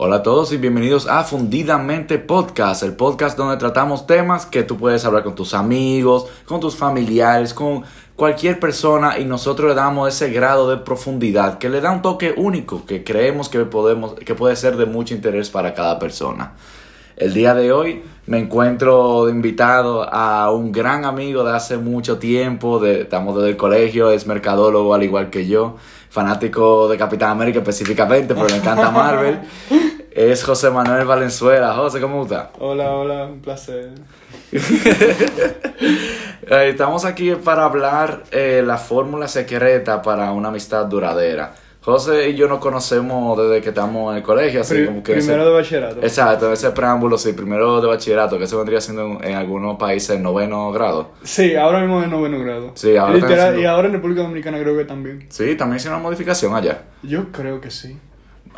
Hola a todos y bienvenidos a Fundidamente Podcast, el podcast donde tratamos temas que tú puedes hablar con tus amigos, con tus familiares, con cualquier persona y nosotros le damos ese grado de profundidad que le da un toque único que creemos que podemos que puede ser de mucho interés para cada persona. El día de hoy me encuentro invitado a un gran amigo de hace mucho tiempo, de, estamos desde el colegio, es mercadólogo al igual que yo, fanático de Capitán América específicamente, pero le encanta Marvel. Es José Manuel Valenzuela. José, ¿cómo está? Hola, hola, un placer. Estamos aquí para hablar eh, la fórmula secreta para una amistad duradera. José y yo nos conocemos desde que estamos en el colegio, así Pri- como que... primero ese- de bachillerato. Exacto, ese preámbulo, sí, primero de bachillerato, que se vendría siendo en, en algunos países noveno grado. Sí, ahora mismo en noveno grado. Sí, ahora Literal- Y ahora en República Dominicana creo que también. Sí, también hizo una modificación allá. Yo creo que sí.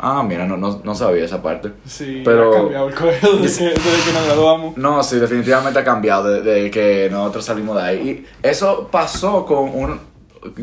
Ah, mira, no, no, no sabía esa parte. Sí, Pero- ha cambiado el colegio desde que nos graduamos. No, sí, definitivamente ha cambiado desde que nosotros salimos de ahí. Y eso pasó con, un,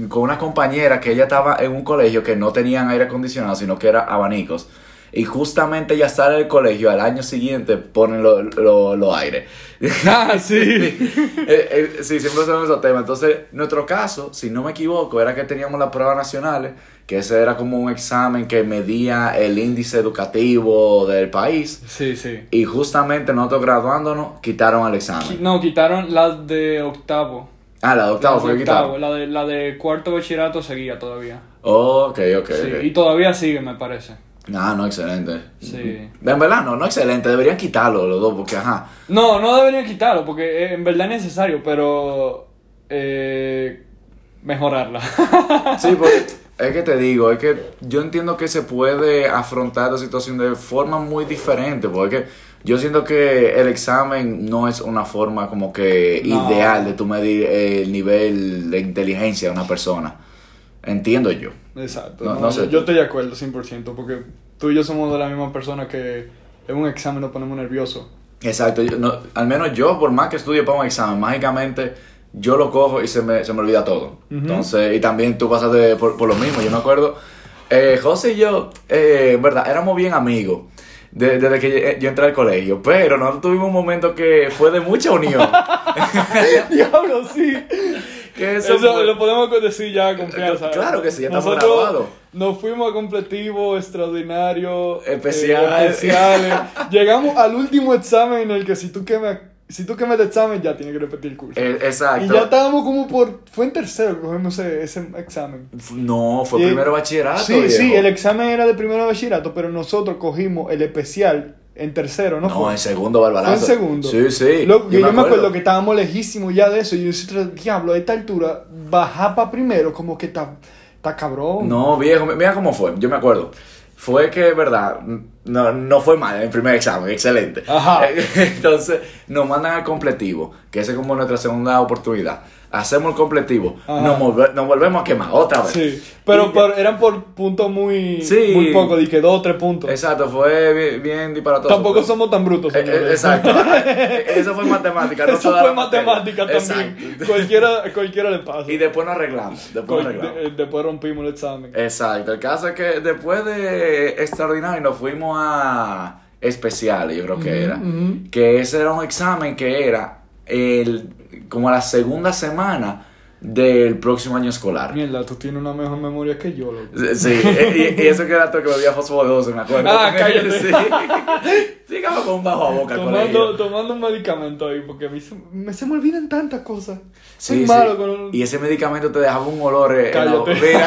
con una compañera que ella estaba en un colegio que no tenían aire acondicionado, sino que era abanicos. Y justamente ella sale del colegio, al año siguiente ponen los lo, lo aires. Ah, sí. Eh, eh, sí, siempre son esos temas. Entonces, nuestro caso, si no me equivoco, era que teníamos las pruebas nacionales, que ese era como un examen que medía el índice educativo del país. Sí, sí. Y justamente nosotros graduándonos, quitaron el examen. No, quitaron la de octavo. Ah, la de octavo fue quitaron. La de, la de cuarto bachillerato seguía todavía. Oh, ok, ok, Sí, ok. Y todavía sigue, me parece. Ah, no, excelente. Sí. En verdad, no, no excelente. Deberían quitarlo los dos, porque ajá. No, no deberían quitarlo porque eh, en verdad es necesario, pero eh, mejorarla. Sí, porque es que te digo, es que yo entiendo que se puede afrontar la situación de forma muy diferente, porque yo siento que el examen no es una forma como que No. ideal de tú medir el nivel de inteligencia de una persona. Entiendo yo. Exacto. No- no, no sé. Yo estoy de acuerdo 100%, porque tú y yo somos de la misma persona que en un examen nos ponemos nerviosos. Exacto, yo- no, al menos yo, por más que estudie para un examen, mágicamente yo lo cojo y se me, se me olvida todo. Entonces, y también tú pasaste por, por lo mismo, yo me acuerdo. Eh, José y yo, eh, en verdad, éramos bien amigos de- desde que yo, yo entré al colegio, pero nosotros tuvimos un momento que fue de mucha unión. Diablo, sí. que eso Eso, fue- lo podemos decir ya con confianza. Claro que sí, ya estamos Nosotros graduados. Nos fuimos a completivo, extraordinario, Especial. eh, especiales. Llegamos al último examen en el que si tú quemas, si tú quemas el examen ya tienes que repetir el curso. Eh, exacto. y ya estábamos como por. Fue en tercero que cogimos ese, ese examen. No, fue Y- primero bachillerato. Sí, viejo. sí, el examen era de primero de bachillerato, pero nosotros cogimos el especial en tercero, ¿no? No, fue? en segundo, Barbarazo. Fue en segundo. Sí, sí. Yo, me acuerdo. que estábamos lejísimos ya de eso. Y yo decía, diablo, a esta altura, bajar para primero, como que está, está cabrón. No, viejo, mira cómo fue, yo me acuerdo. Fue que, verdad, no, no fue mal en el primer examen, excelente. Ajá. Entonces, nos mandan al completivo, que esa es como nuestra segunda oportunidad. Hacemos el completivo, nos, volve- nos volvemos a quemar otra vez. Sí, pero, pero eran por puntos muy, Sí. muy poco, que dos o tres puntos. Exacto, fue bien, bien disparatoso. Tampoco Pero- somos tan brutos. Eh, eh, exacto. Eso fue matemática. no Eso fue materia. matemática también. Exacto. Cualquiera, cualquiera le pasa. Y después nos arreglamos. Después nos arreglamos. de- después rompimos el examen. Exacto, el caso es que después de extraordinario nos fuimos a especiales, yo creo que era. Que ese era un examen que era el como la segunda semana del próximo año escolar. Mierda, tú tienes una mejor memoria que yo, loco. Sí, y, y eso que era todo que bebía fosforoso, me acuerdo. Ah, cállate. Sí. Sigamos con un bajo a boca Tomando, tomando un medicamento ahí, porque a mí se me, se me olvidan tantas cosas. Sí, Soy sí. malo con Y ese medicamento te dejaba un olor eh, en la Cállate.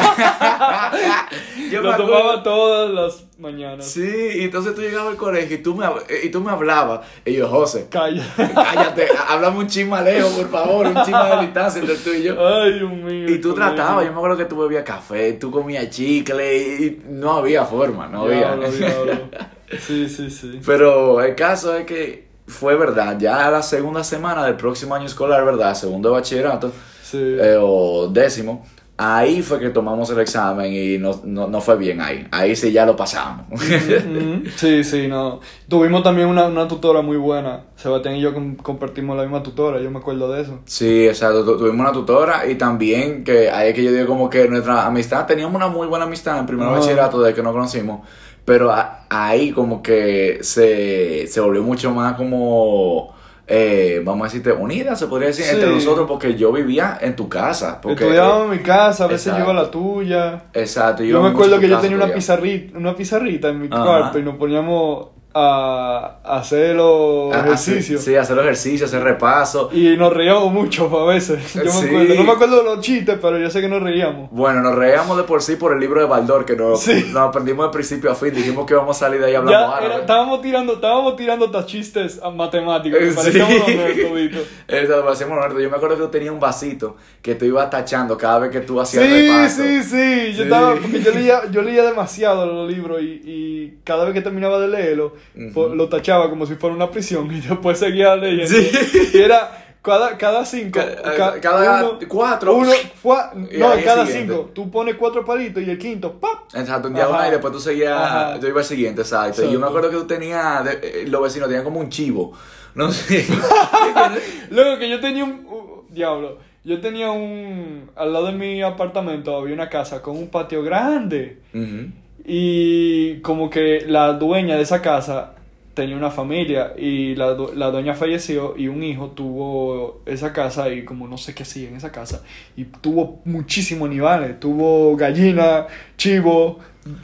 Yo Lo tomaba todas las mañanas. Sí, y entonces tú llegabas al colegio y tú me, y tú me hablabas. Y yo, José, Calla. cállate, háblame un chisma lejos, por favor, un chisma de distancia entre tú y yo. Ay, Dios mío. Y tú tratabas, yo me acuerdo que tú bebías café, tú comías chicle y no había forma, no había. Diablo, diablo. Sí, sí, sí. Pero el caso es que fue verdad, ya la segunda semana del próximo año escolar, ¿verdad? Segundo de bachillerato, Sí. eh, o décimo, ahí fue que tomamos el examen y no, no, no fue bien ahí. Ahí sí ya lo pasamos. Sí, sí, no. Tuvimos también una, una tutora muy buena. Sebastián y yo com- compartimos la misma tutora, yo me acuerdo de eso. Sí, exacto. Tu- Tuvimos una tutora y también que ahí es que yo digo como que nuestra amistad, teníamos una muy buena amistad en primer bachillerato desde que nos conocimos, Pero a- ahí como que se, se volvió mucho más como, eh, vamos a decirte, unida, se podría decir, entre nosotros, porque yo vivía en tu casa. Porque, Estudiábamos en mi casa, a veces yo iba a la Exacto. tuya. Exacto. Yo iba me acuerdo que yo tenía una pizarrita, una pizarrita en mi Ajá. cuarto y nos poníamos a, hacer los Ah, ejercicios. Sí, hacer los ejercicios, hacer repaso. Y nos reíamos mucho a veces. Yo me acuerdo. No me acuerdo de los chistes, pero yo sé que nos reíamos. Bueno, nos reíamos de por sí por el libro de Baldor, que nos, Sí. nos aprendimos de principio a fin. Dijimos que íbamos a salir de ahí hablando Ya árabe. era- estábamos tirando, estábamos tirando hasta chistes a matemáticos. Que sí. parecíamos. Eso, parecíamos nerds. Yo me acuerdo que tú tenías un vasito que tú ibas tachando cada vez que tú hacías Sí, repaso. sí, sí. Yo Sí. estaba, porque yo leía, yo leía demasiado los libros y, y cada vez que terminaba de leerlo, Lo tachaba como si fuera una prisión y después seguía leyendo. Sí. Y era cada, cada cinco. Ca- ca- cada cuatro. Uno, fua- no, cada siguiente. cinco. Tú pones cuatro palitos y el quinto, ¡pap! Exacto, un y después tú seguías, yo iba al siguiente, exacto. Y yo me acuerdo que tú tenías, eh, los vecinos tenían como un chivo. No sé. Luego que yo tenía un. uh, diablo. Yo tenía un. Al lado de mi apartamento había una casa con un patio grande. Ujú. Y como que la dueña de esa casa tenía una familia y la, la dueña falleció y un hijo tuvo esa casa y como no sé qué hacía en esa casa y tuvo muchísimos animales, tuvo gallina, chivo,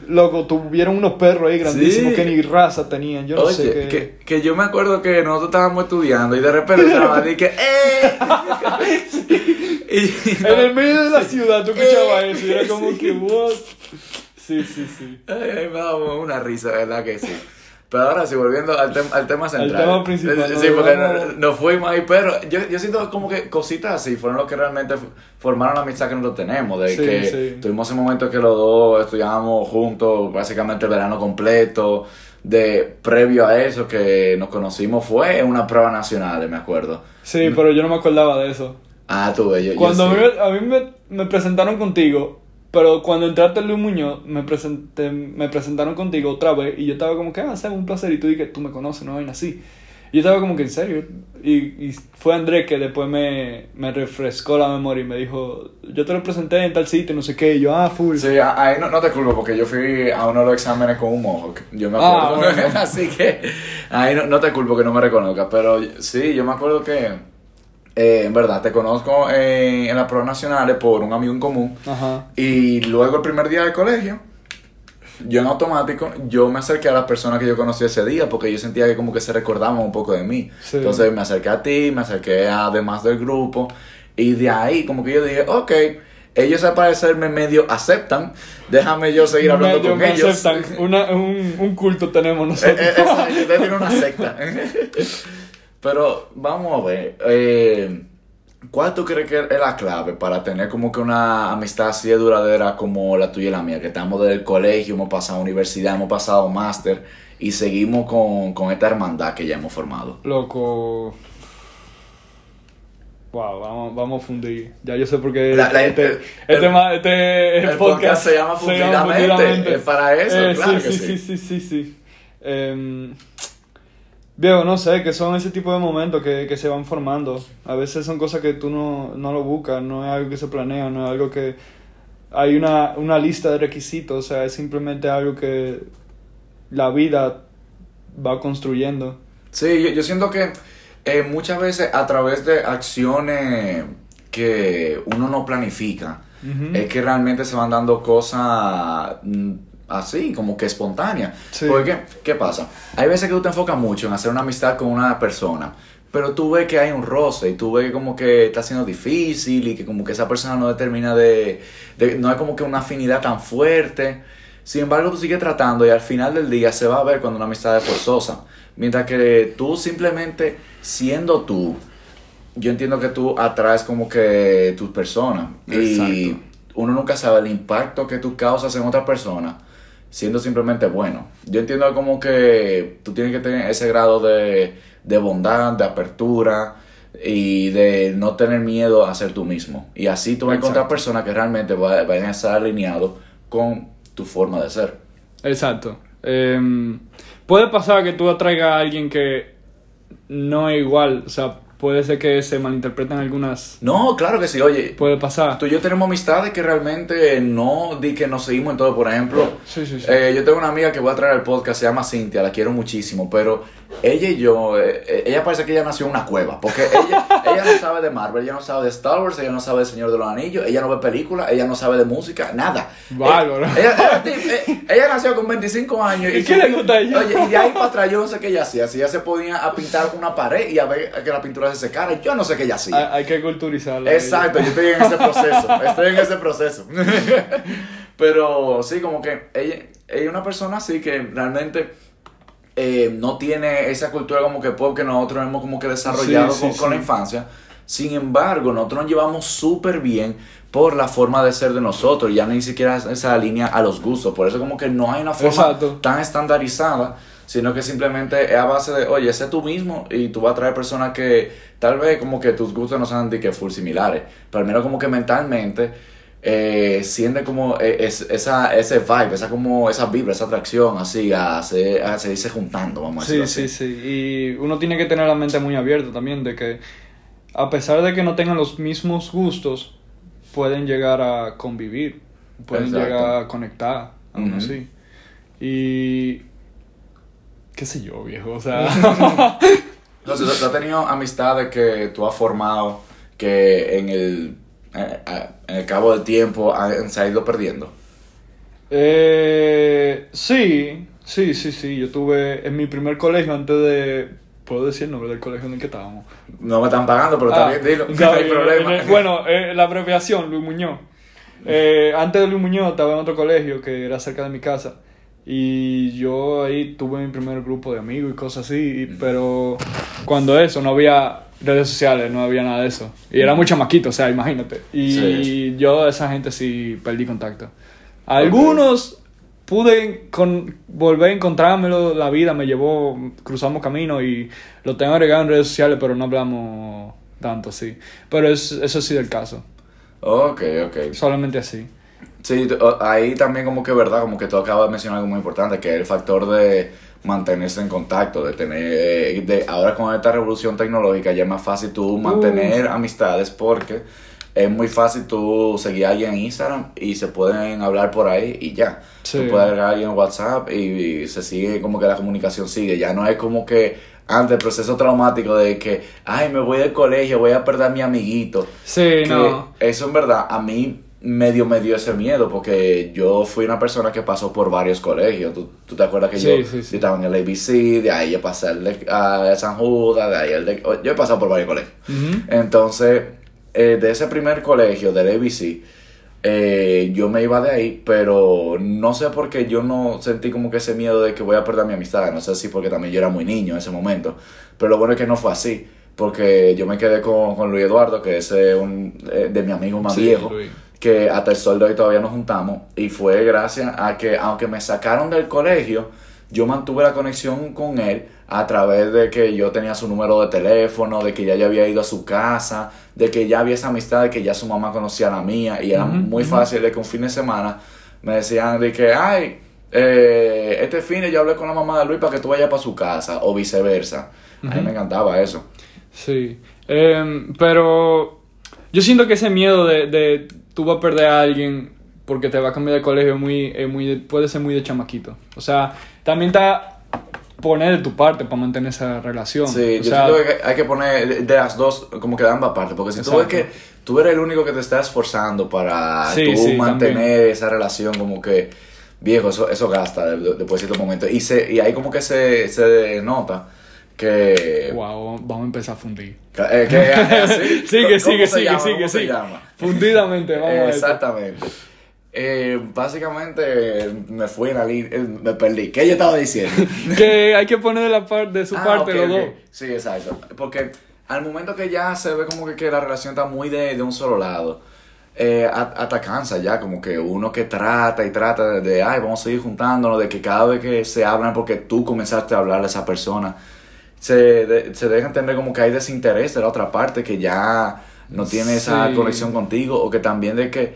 loco, tuvieron unos perros ahí grandísimos Sí. que ni raza tenían, yo no Oye, sé qué. que, que yo me acuerdo que nosotros estábamos estudiando y de repente se nos que ¡eh! y, En el medio de la ciudad tú escuchabas Eh, eso y era como que what? Sí, sí, sí. Ay, ay, me daba una risa, ¿verdad que sí? Pero ahora sí, volviendo al, tem- al tema central. tema principal, Sí, nos porque vamos- no- nos fuimos ahí, pero yo, yo siento como que cositas así fueron lo que realmente formaron la amistad que nosotros tenemos. De Sí, que sí. tuvimos ese momento que los dos estudiábamos juntos, básicamente el verano completo. De previo a eso que nos conocimos fue en una prueba nacional, me acuerdo. Sí, pero yo no me acordaba de eso. Ah, tú, yo, yo Cuando sí. a mí, a mí me, me presentaron contigo, pero cuando entraste Luis Muñoz, me, presenté, me presentaron contigo otra vez y yo estaba como que, ah, Sam, un placer. Y tú dije, tú me conoces, no vaina así. Y yo estaba como que, en serio. Y, y fue Andrés que después me, me refrescó la memoria y me dijo, yo te lo presenté en tal sitio, no sé qué. Y yo, ah, full. Sí, ahí no, no te culpo porque yo fui a uno de los exámenes con un mohawk. Yo me Ah, acuerdo. bueno. Así que ahí no, no te culpo que no me reconozcas. Pero sí, yo me acuerdo que, eh, en verdad, te conozco eh, en las pruebas nacionales por un amigo en común. Ajá. Y luego el primer día de colegio, yo en automático, yo me acerqué a las personas que yo conocí ese día porque yo sentía que como que se recordaban un poco de mí. Sí. Entonces me acerqué a ti, me acerqué a demás del grupo y de ahí como que yo dije, ok, ellos al parecer me medio aceptan, déjame yo seguir hablando Medio con me ellos. aceptan. Una- un, un culto tenemos Eh, nosotros. eh, exacto, ustedes tienen una secta. Pero vamos a ver, eh, ¿cuál tú crees que es la clave para tener como que una amistad así de duradera como la tuya y la mía? Que estamos del colegio, hemos pasado universidad, hemos pasado máster y seguimos con, con esta hermandad que ya hemos formado. Loco. Wow, vamos, vamos a fundir. Ya yo sé por qué La- la- este, el- este, el- este el podcast se llama Fundidamente, es para eso, Eh, claro sí, que sí, sí. sí, sí, sí, sí. Em, viejo, no sé, que son ese tipo de momentos que, que se van formando. A veces son cosas que tú no, no lo buscas, no es algo que se planea, no es algo que... Hay una, una lista de requisitos, o sea, es simplemente algo que la vida va construyendo. Sí, yo, yo siento que eh, muchas veces a través de acciones que uno no planifica, es que realmente se van dando cosas mm, así, como que espontáneas. Sí. Porque, ¿qué pasa? Hay veces que tú te enfocas mucho en hacer una amistad con una persona, pero tú ves que hay un roce y tú ves que como que está siendo difícil y que como que esa persona no determina de, de- no hay como que una afinidad tan fuerte. Sin embargo, tú sigues tratando y al final del día se va a ver cuando una amistad es forzosa. Mientras que tú simplemente siendo tú, yo entiendo que tú atraes como que tus personas. Y Exacto. uno nunca sabe el impacto que tú causas en otra persona siendo simplemente bueno. Yo entiendo como que tú tienes que tener ese grado de, de bondad, de apertura y de no tener miedo a ser tú mismo. Y así tú vas a encontrar personas que realmente va- vayan a estar alineados con tu forma de ser. Exacto. Em, puede pasar que tú atraigas a alguien que no es igual, o sea, puede ser que se malinterpreten algunas. No, claro que sí, oye. Puede pasar. Tú y yo tenemos amistades que realmente no di que nos seguimos en todo. Por ejemplo, Sí, sí, sí. eh, yo tengo una amiga que voy a traer al podcast, se llama Cintia, la quiero muchísimo, pero ella y yo, eh, eh, ella parece que ella nació en una cueva, porque ella, ella no sabe de Marvel, ella no sabe de Star Wars, ella no sabe de Señor de los Anillos, ella no ve películas, ella no sabe de música, nada. Bárbaro. Eh, ella, ella- eh, ella nació con 25 años. ¿Y qué le gusta a ella? Oye, y de ahí para atrás yo no sé qué ella hacía, si ella se ponía a pintar una pared y a ver que la pintura se secara, yo no sé qué ella hacía. Hay, que culturizarlo. Exacto, yo estoy en ese proceso, estoy en ese proceso. Pero sí, como que ella, ella es una persona así que realmente eh, no tiene esa cultura como que pop que nosotros hemos como que desarrollado Sí, con, sí, con la infancia. Sin embargo, nosotros nos llevamos súper bien por la forma de ser de nosotros, ya ni siquiera esa línea a los gustos. Por eso como que no hay una forma Exacto. tan estandarizada, sino que simplemente es a base de, oye, sé tú mismo y tú vas a traer personas que tal vez como que tus gustos no sean de que full similares, pero al menos como que mentalmente eh, siente como eh, es- esa, ese vibe, esa como esa vibra, esa atracción así a, se- a seguirse juntando, vamos a Sí, decirlo sí, así. sí. Y uno tiene que tener la mente muy abierta también de que a pesar de que no tengan los mismos gustos, pueden llegar a convivir, pueden Exacto. llegar a conectar, aún así. Y qué sé yo, viejo, o sea, Entonces, ¿tú- tú has tenido amistades que tú has formado que en el, eh, en el cabo del tiempo han- se ha ido perdiendo? eh, sí, sí, sí, sí, yo tuve en mi primer colegio antes de puedo decir el nombre del colegio en el que estábamos. No me están pagando, pero Ah, también dilo, no hay eh, problema. el- bueno, eh, la abreviación, Luis Muñoz. Eh, antes de Luis Muñoz estaba en otro colegio que era cerca de mi casa. Y yo ahí tuve mi primer grupo de amigos y cosas así. y- pero cuando eso, no había redes sociales, no había nada de eso. Y era muy chamaquito, o sea, imagínate. Y Sí. yo, esa gente sí perdí contacto. Algunos pude con, volver a encontrármelo, la vida me llevó, cruzamos camino y lo tengo agregado en redes sociales, pero no hablamos tanto así. Pero es, eso sí del caso, Ok, ok. solamente así. Sí, ahí también como que verdad, como que tú acabas de mencionar algo muy importante, que es el factor de mantenerse en contacto, de tener, de ahora con esta revolución tecnológica ya es más fácil tú mantener amistades porque es muy fácil tú seguir a alguien en Instagram y se pueden hablar por ahí y ya. Sí. Tú puedes agregar a alguien en WhatsApp y, y se sigue como que la comunicación sigue, ya no es como que antes el proceso traumático de que, ay, me voy del colegio, voy a perder a mi amiguito. Sí, Que no. Eso en verdad a mí medio me dio ese miedo porque yo fui una persona que pasó por varios colegios. ¿Tú, tú te acuerdas que Sí, yo, sí, sí. yo estaba en el ABC, de ahí yo pasé al San Judas, de ahí al de... Yo he pasado por varios colegios. Entonces, eh, de ese primer colegio, del ABC, eh, yo me iba de ahí, pero no sé por qué yo no sentí como que ese miedo de que voy a perder mi amistad. No sé si porque también yo era muy niño en ese momento. Pero lo bueno es que no fue así. Porque yo me quedé con, con Luis Eduardo, que es eh, un, eh, de mi amigo más viejo, Luis. Que hasta el sol de hoy todavía nos juntamos. Y fue gracias a que, aunque me sacaron del colegio, yo mantuve la conexión con él a través de que yo tenía su número de teléfono, de que ya, ya había ido a su casa, de que ya había esa amistad, de que ya su mamá conocía a la mía. Y era muy fácil de que un fin de semana me decían de que, ay, eh, este fin yo hablé con la mamá de Luis para que tú vayas para su casa, o viceversa. A mí me encantaba eso. Sí. Em, pero yo siento que ese miedo de, de tú vas a perder a alguien porque te va a cambiar de colegio muy, muy de- puede ser muy de chamaquito. O sea, también está poner de tu parte para mantener esa relación. Sí, O yo sea, siento que hay que poner de- las dos, como que de ambas partes, porque si tú ves Exacto. que tú eres el único que te está esforzando para Sí, tú sí, mantener esa relación como que, viejo, eso, eso gasta de- de- después de cierto momento. Y, se, y ahí como que se, se nota que... Wow, vamos a empezar a fundir. que- eh, que- así, Sigue, ¿cómo sigue, se sigue, llama? sigue, ¿Cómo se sigue. llama? Fundidamente, vamos a. Exactamente. Eh, básicamente me fui en la línea, eh, me perdí. ¿Qué yo estaba diciendo? Que hay que poner de, la par- de su Ah, parte ok, los dos. Sí, exacto. Porque al momento que ya se ve como que, que la relación está muy de, de un solo lado, eh, hasta cansa ya, como que uno que trata y trata de, de, ay, vamos a seguir juntándonos, de que cada vez que se hablan, porque tú comenzaste a hablar a esa persona, se, de- se deja entender como que hay desinterés de la otra parte, que ya no tiene esa conexión contigo, o que también de que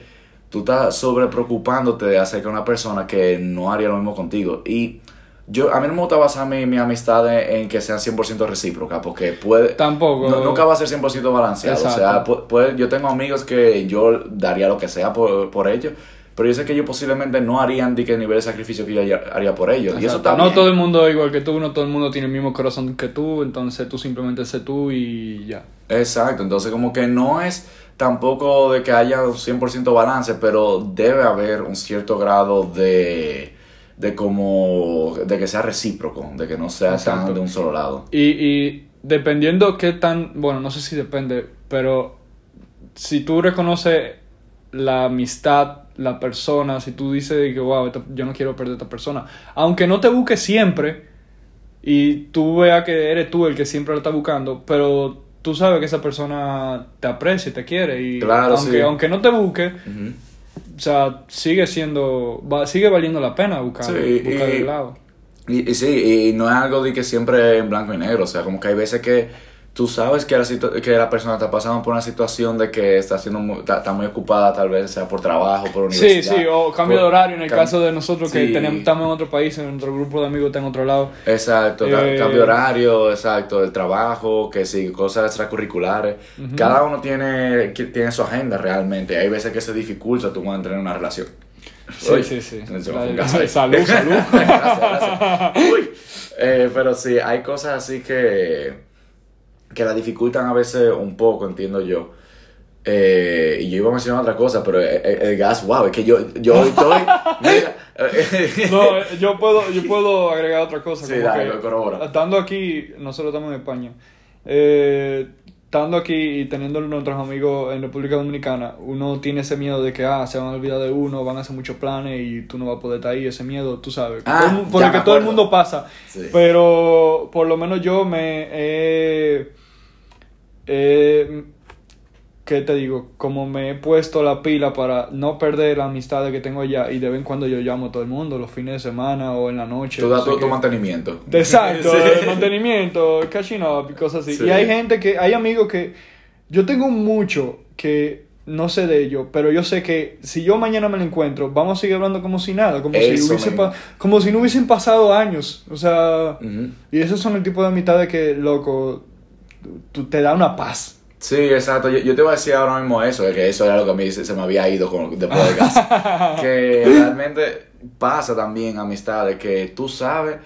tú estás sobre preocupándote de acerca de una persona que no haría lo mismo contigo. Y yo, a mí no me gusta basar mi, mi amistad en, en que sean 100% recíprocas, porque puede... Tampoco. no- nunca va a ser 100% balanceado. O sea, puede- yo tengo amigos que yo daría lo que sea por, por ellos, pero yo sé que ellos posiblemente no harían de que el nivel de sacrificio que yo haría, por ellos. Y eso está no todo el mundo es igual que tú, no todo el mundo tiene el mismo corazón que tú, entonces tú simplemente sé tú y ya. Exacto, entonces como que no es tampoco de que haya un 100% balance, pero debe haber un cierto grado de, de como, de que sea recíproco, de que no sea Exacto. tan de un solo lado. Y, y dependiendo qué tan, bueno, no sé si depende, pero si tú reconoces la amistad, la persona, si tú dices que, wow, esta- yo no quiero perder a esta persona, aunque no te busque siempre y tú veas que eres tú el que siempre lo está buscando, pero tú sabes que esa persona te aprecia y te quiere y Claro, aunque, sí. aunque no te busque, o sea, sigue siendo, va- sigue valiendo la pena buscar, Sí, buscar y- el lado. Y, y sí, y no es algo de que siempre en blanco y negro, o sea, como que hay veces que tú sabes que la, que la persona está pasando por una situación de que está, siendo muy, está, está muy ocupada, tal vez sea por trabajo, por Sí, universidad. sí, o cambio de horario en el caso de nosotros que Sí. tenemos, estamos en otro país, en nuestro grupo de amigos está en otro lado. Exacto, Eh, cambio de horario, exacto, el trabajo, que sí, cosas extracurriculares. Cada uno tiene, tiene su agenda realmente. Hay veces que se dificulta tú mantener una relación. Sí, Uy, sí, sí. ahí. salud, salud. gracias, gracias. Uy. Eh, pero sí, hay cosas así que, que la dificultan a veces un poco, entiendo yo. Eh, y yo iba a mencionar otra cosa, pero el, el- el gas, wow, es que yo, yo estoy. eh, No, yo puedo, yo puedo agregar otra cosa. Sí, dale, que, corrobora. Estando aquí, nosotros estamos en España. Eh, estando aquí y teniendo nuestros amigos en República Dominicana, uno tiene ese miedo de que ah, se van a olvidar de uno, van a hacer muchos planes y tú no vas a poder estar ahí. Ese miedo, tú sabes. Ah, por el que todo el mundo pasa. Sí. Pero por lo menos yo me he. He- ¿Qué te digo? Como me he puesto la pila para no perder la amistad que tengo allá y de vez en cuando yo llamo a todo el mundo, los fines de semana o en la noche. tú das sé tu, mantenimiento. Exacto, Sí. el mantenimiento, catching up y cosas así. Sí. Y hay gente que, hay amigos que, yo tengo mucho que no sé de ellos, pero yo sé que si yo mañana me lo encuentro, vamos a seguir hablando como si nada, como, si, hubiese como si no hubiesen pasado años. O sea, y esos son el tipo de amistades que, loco, te da una paz. Sí, exacto. Yo, yo te voy a decir ahora mismo eso, de que eso era lo que a mí se, se me había ido con, después del gas. que realmente pasa también, amistades, que tú sabes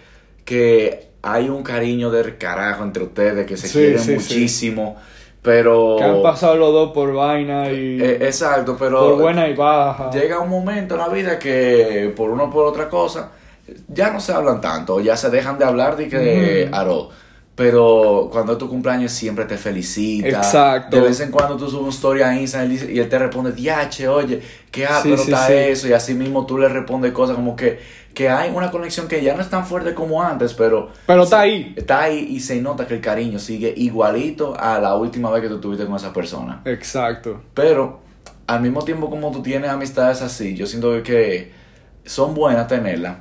que hay un cariño del carajo entre ustedes, que se Sí, quieren sí, sí. muchísimo, pero... Que han pasado los dos por vaina y Eh, exacto, pero... por buena y baja. Llega un momento en la vida que por uno o por otra cosa ya no se hablan tanto, ya se dejan de hablar de que Ujú. Aro. Pero cuando es tu cumpleaños siempre te felicita. Exacto. De vez en cuando tú subes una historia a Instagram y él te responde, diache, oye, qué ah, Sí, pero sí, está sí. eso. Y así mismo tú le respondes cosas como que, que hay una conexión que ya no es tan fuerte como antes, pero... Pero está ahí. Está ahí y se nota que el cariño sigue igualito a la última vez que tú estuviste con esa persona. Exacto. Pero al mismo tiempo como tú tienes amistades así, yo siento que son buenas tenerlas,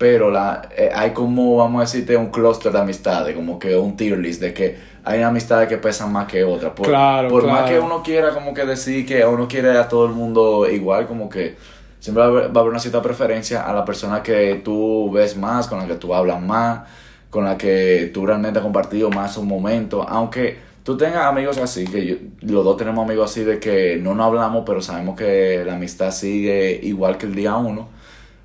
pero la, eh, hay como, vamos a decirte, un clúster de amistades, como que un tier list de que hay amistades que pesan más que otras. Por, Claro, por más que uno quiera como que decir que uno quiere a todo el mundo igual, como que siempre va a haber, va a haber una cierta preferencia a la persona que tú ves más, con la que tú hablas más, con la que tú realmente has compartido más un momento, aunque tú tengas amigos así, que yo- los dos tenemos amigos así de que no nos hablamos, pero sabemos que la amistad sigue igual que el día uno,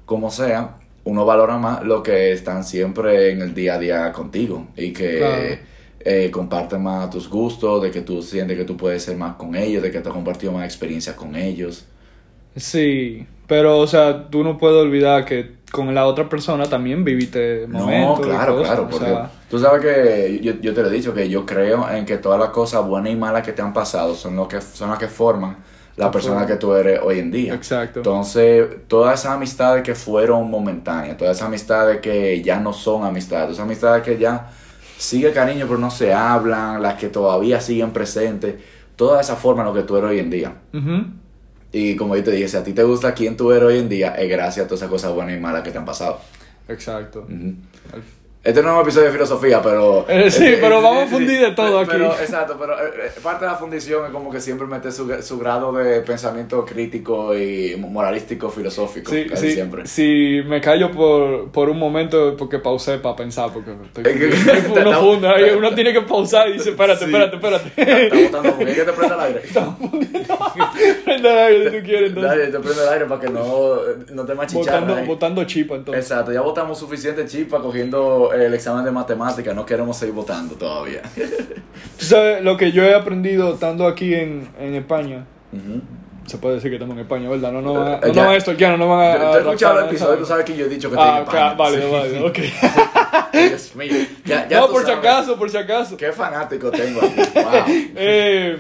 como sea, uno valora más lo que están siempre en el día a día contigo y que Claro. eh, comparten más tus gustos, de que tú sientes que tú puedes ser más con ellos, de que te has compartido más experiencias con ellos. Sí, pero o sea, tú no puedes olvidar que con la otra persona también viviste momentos. No, claro, cosas, claro, o porque sea, tú sabes que yo, yo te lo he dicho, que yo creo en que todas las cosas buenas y malas que te han pasado son, lo que, son las que forman la persona que tú eres hoy en día. Exacto. Entonces, todas esas amistades que fueron momentáneas, todas esas amistades que ya no son amistades, todas esas amistades que ya sigue cariño pero no se hablan, las que todavía siguen presentes, toda esa forma en lo que tú eres hoy en día. Y como yo te dije, si a ti te gusta quién tú eres hoy en día, es gracias a todas esas cosas buenas y malas que te han pasado. Exacto. Este no es un episodio de filosofía, pero... Eh, sí, eh, pero eh, vamos a fundir de todo aquí. pero, exacto, pero eh, eh, parte de la fundición es como que siempre mete su, su grado de pensamiento crítico y moralístico, filosófico, Sí, casi sí, siempre. si me callo por, por un momento porque pausé para pensar, porque estoy uno funda, uno tiene que pausar y dice, espérate, espérate, espérate. Está botando humo, ¿quieres que te prenda el aire? Prende el aire si tú quieres, entonces. Dale, te prende el aire para que no, no te machicharras Botando, botando chipa, entonces. Exacto, ya votamos suficiente chispa cogiendo el examen de matemática, no queremos seguir votando todavía. Tú sabes lo que yo he aprendido estando aquí en, en España. Ujú. Se puede decir que estamos en España, ¿verdad? No, no, van a- Eh, no, ya. no van a estoquear, no van a. Yo- a has escuchado el episodio, tú sabes que yo he dicho que estoy Ah, en España. vale, Sí. vale, ok. Dios mío. Ya, ya no, por si sabes acaso, por si acaso. Qué fanático tengo aquí. Wow. Eh,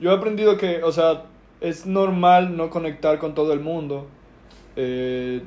yo he aprendido que, o sea, es normal no conectar con todo el mundo. Eh,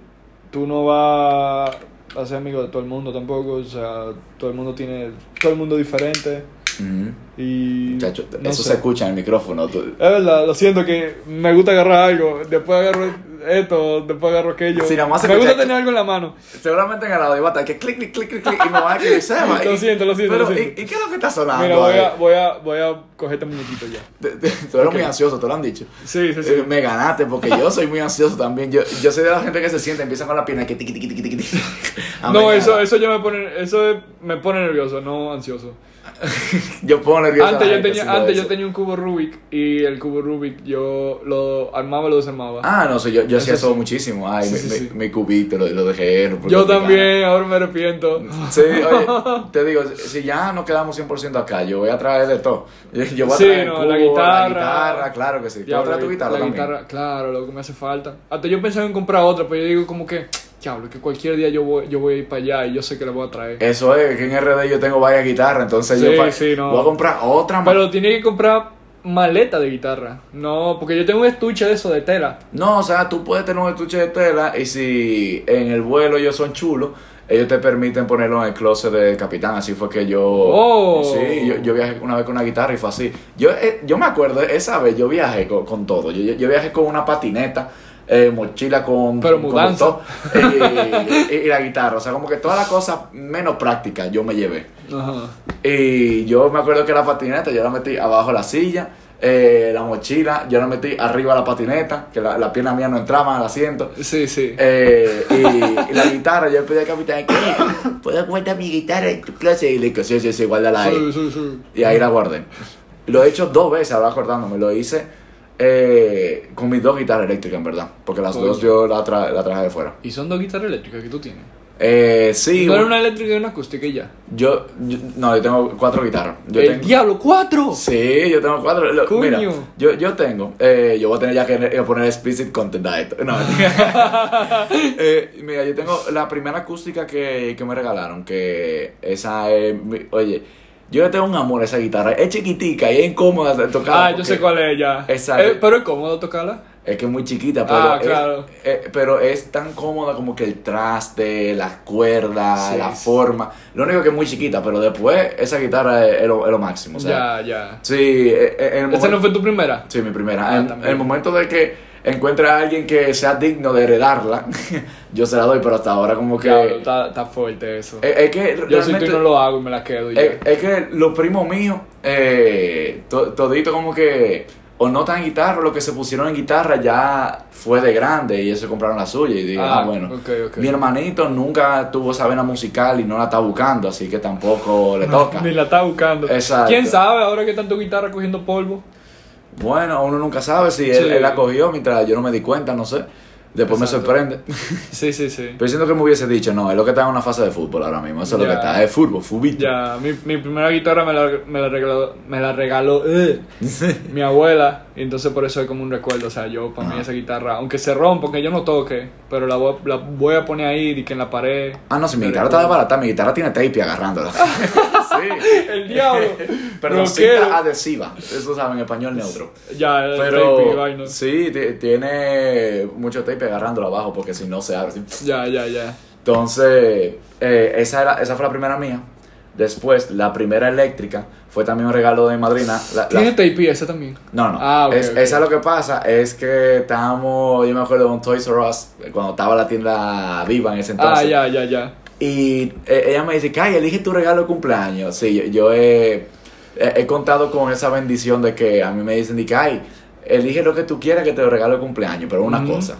tú no vas a ser amigo de todo el mundo tampoco. O sea, todo el mundo tiene. Todo el mundo diferente. Ujú. Y. Muchacho, no eso sé. se escucha en el micrófono. tú- Es verdad, lo siento que me gusta agarrar algo. Después agarro esto, después agarro aquello. Se me gusta tener algo en la mano. Seguramente en el audio va a estar que clic, clic, clic, clic, clic, y me va a escribir Seba. Lo siento, lo siento, Pero, lo siento. ¿y, y qué es lo que está sonando? Mira, voy a, voy a, voy a coger este muñequito ya. Te- te- Tú eres muy ansioso, te lo han dicho. Sí, sí, sí. Eh, Me ganaste porque yo soy muy ansioso también. Yo, yo soy de la gente que se siente, empieza con la pierna que tiqui, tiqui, tiqui, tiqui, No, eso, eso ya me pone, eso es- me pone nervioso, no ansioso. Yo pongo nervioso. Antes, yo tenía, antes yo tenía un cubo Rubik y el cubo Rubik yo lo armaba y lo desarmaba. Ah, no sé, yo, yo hacía Eso sí. muchísimo. Ay, Sí, mi, sí, mi- cubito lo, lo dejé. no, yo también, ahora me arrepiento. Sí, oye, te digo, si ya nos quedamos 100% acá, yo voy a traer de todo. Yo, voy a traer el no, cubo, la la guitarra. claro que sí. ¿Tú Ya, vas a traer la- tu guitarra la también? guitarra, claro, lo que me hace falta. Hasta yo pensaba en comprar otra, pero yo digo como que, diablo, que cualquier día yo voy, yo voy a ir para allá y yo sé que la voy a traer. Eso es, que en RD yo tengo varias guitarras, entonces Sí, yo pa- sí, no. voy a comprar otra más. Pero tiene que comprar maleta de guitarra. No, porque yo tengo un estuche de eso de tela. No, o sea, tú puedes tener un estuche de tela y si en el vuelo ellos son chulos, ellos te permiten ponerlo en el closet del capitán. Así fue que yo. Oh. Sí, yo, yo viajé una vez con una guitarra y fue así. Yo, eh, yo me acuerdo, esa vez yo viajé con, con todo. Yo, yo viajé con una patineta. Eh, mochila con, Pero con todo, y, y- y la guitarra, o sea, como que todas las cosas menos prácticas yo me llevé. Ajá. Y yo me acuerdo que la patineta yo la metí abajo de la silla, eh, la mochila yo la metí arriba de la patineta, que la, la pierna mía no entraba al asiento. Sí, sí. Eh, y, y la guitarra, yo le pedí al capitán que puedo guardar mi guitarra en tu clase y le dije, sí, sí, sí, guárdala ahí. Sí, sí, sí. Y ahí la guardé. Lo he hecho dos veces, ahora acordándome, lo hice eh, con mis dos guitarras eléctricas, en verdad, porque las dos yo la, tra la traje de fuera. Y son dos guitarras eléctricas que tú tienes. Eh, sí, no era una eléctrica y una acústica y ya. yo, yo- no, yo tengo cuatro guitarras. Yo ¡El tengo, diablo! ¡Cuatro! Sí, yo tengo cuatro. Coño. Mira, yo, yo tengo. eh, yo voy a tener ya que, poner explicit content esto. No. Eh, mira, yo tengo la primera acústica que, que me regalaron. Que esa es. mi- oye, yo le tengo un amor a esa guitarra. Es chiquitica y es incómoda de tocar. Ah, yo sé cuál es ya. Exacto. Eh, pero es cómodo tocarla. Es que es muy chiquita, pero, Ah, es, claro. eh, pero es tan cómoda como que el traste, las cuerdas, Sí, la sí. forma. Lo único que es muy chiquita, pero después esa guitarra es, es lo, es lo máximo. O sea, ya, ya. Sí, eh, en el ¿Esa no fue tu primera? Sí, mi primera. Ah, en el momento de que encuentre a alguien que sea digno de heredarla, yo se la doy, pero hasta ahora como que... Diablo, está, está fuerte eso. es, es que yo si tú no lo hago y me la quedo y es, ya. es que los primos míos, eh, to- todito como que... O no tan guitarra, lo que se pusieron en guitarra ya fue de grande y ellos se compraron la suya y digo, ah, Ah, bueno. ok, ok. Mi hermanito nunca tuvo esa vena musical y no la está buscando, así que tampoco le toca. Ni la está buscando. Exacto. ¿Quién sabe ahora que tanto guitarra cogiendo polvo? Bueno, uno nunca sabe si él, él la cogió mientras yo no me di cuenta, no sé. Después Exacto. me sorprende. Sí, sí, sí. Pero siento que me hubiese dicho, no, es lo que está en una fase de fútbol ahora mismo. Eso es lo que está, es fútbol, fubito. Ya, mi, mi primera guitarra me la, me la regaló, me la regaló eh, mi abuela. Y entonces por eso es como un recuerdo. O sea, yo para mí Ajá. esa guitarra, aunque se rompa, aunque yo no toque, pero la voy, la voy a poner ahí y que en la pared. Ah, no, si mi guitarra está barata, mi guitarra tiene tape agarrándola. El diablo. Perdón, cinta adhesiva. Eso saben, en español neutro. Ya, el tape y Pero vaina. sí, ti- tiene mucho tape agarrándolo abajo porque si no se abre. así. Ya, ya, ya. Entonces, eh, esa, era, esa fue la primera mía. Después, la primera eléctrica fue también un regalo de mi madrina. La- la- ¿Tiene tape ese también? No, no. Ah, ok, Es-. Esa lo que pasa es que estábamos, yo me acuerdo de un Toys R Us, cuando estaba la tienda viva en ese entonces. Ah, ya, ya, ya. Y eh, ella me dice, Kai, elige tu regalo de cumpleaños. Sí, yo, yo he, he, contado con esa bendición de que a mí me dicen, di, Kai, elige lo que tú quieras que te lo regalo de cumpleaños, pero una cosa.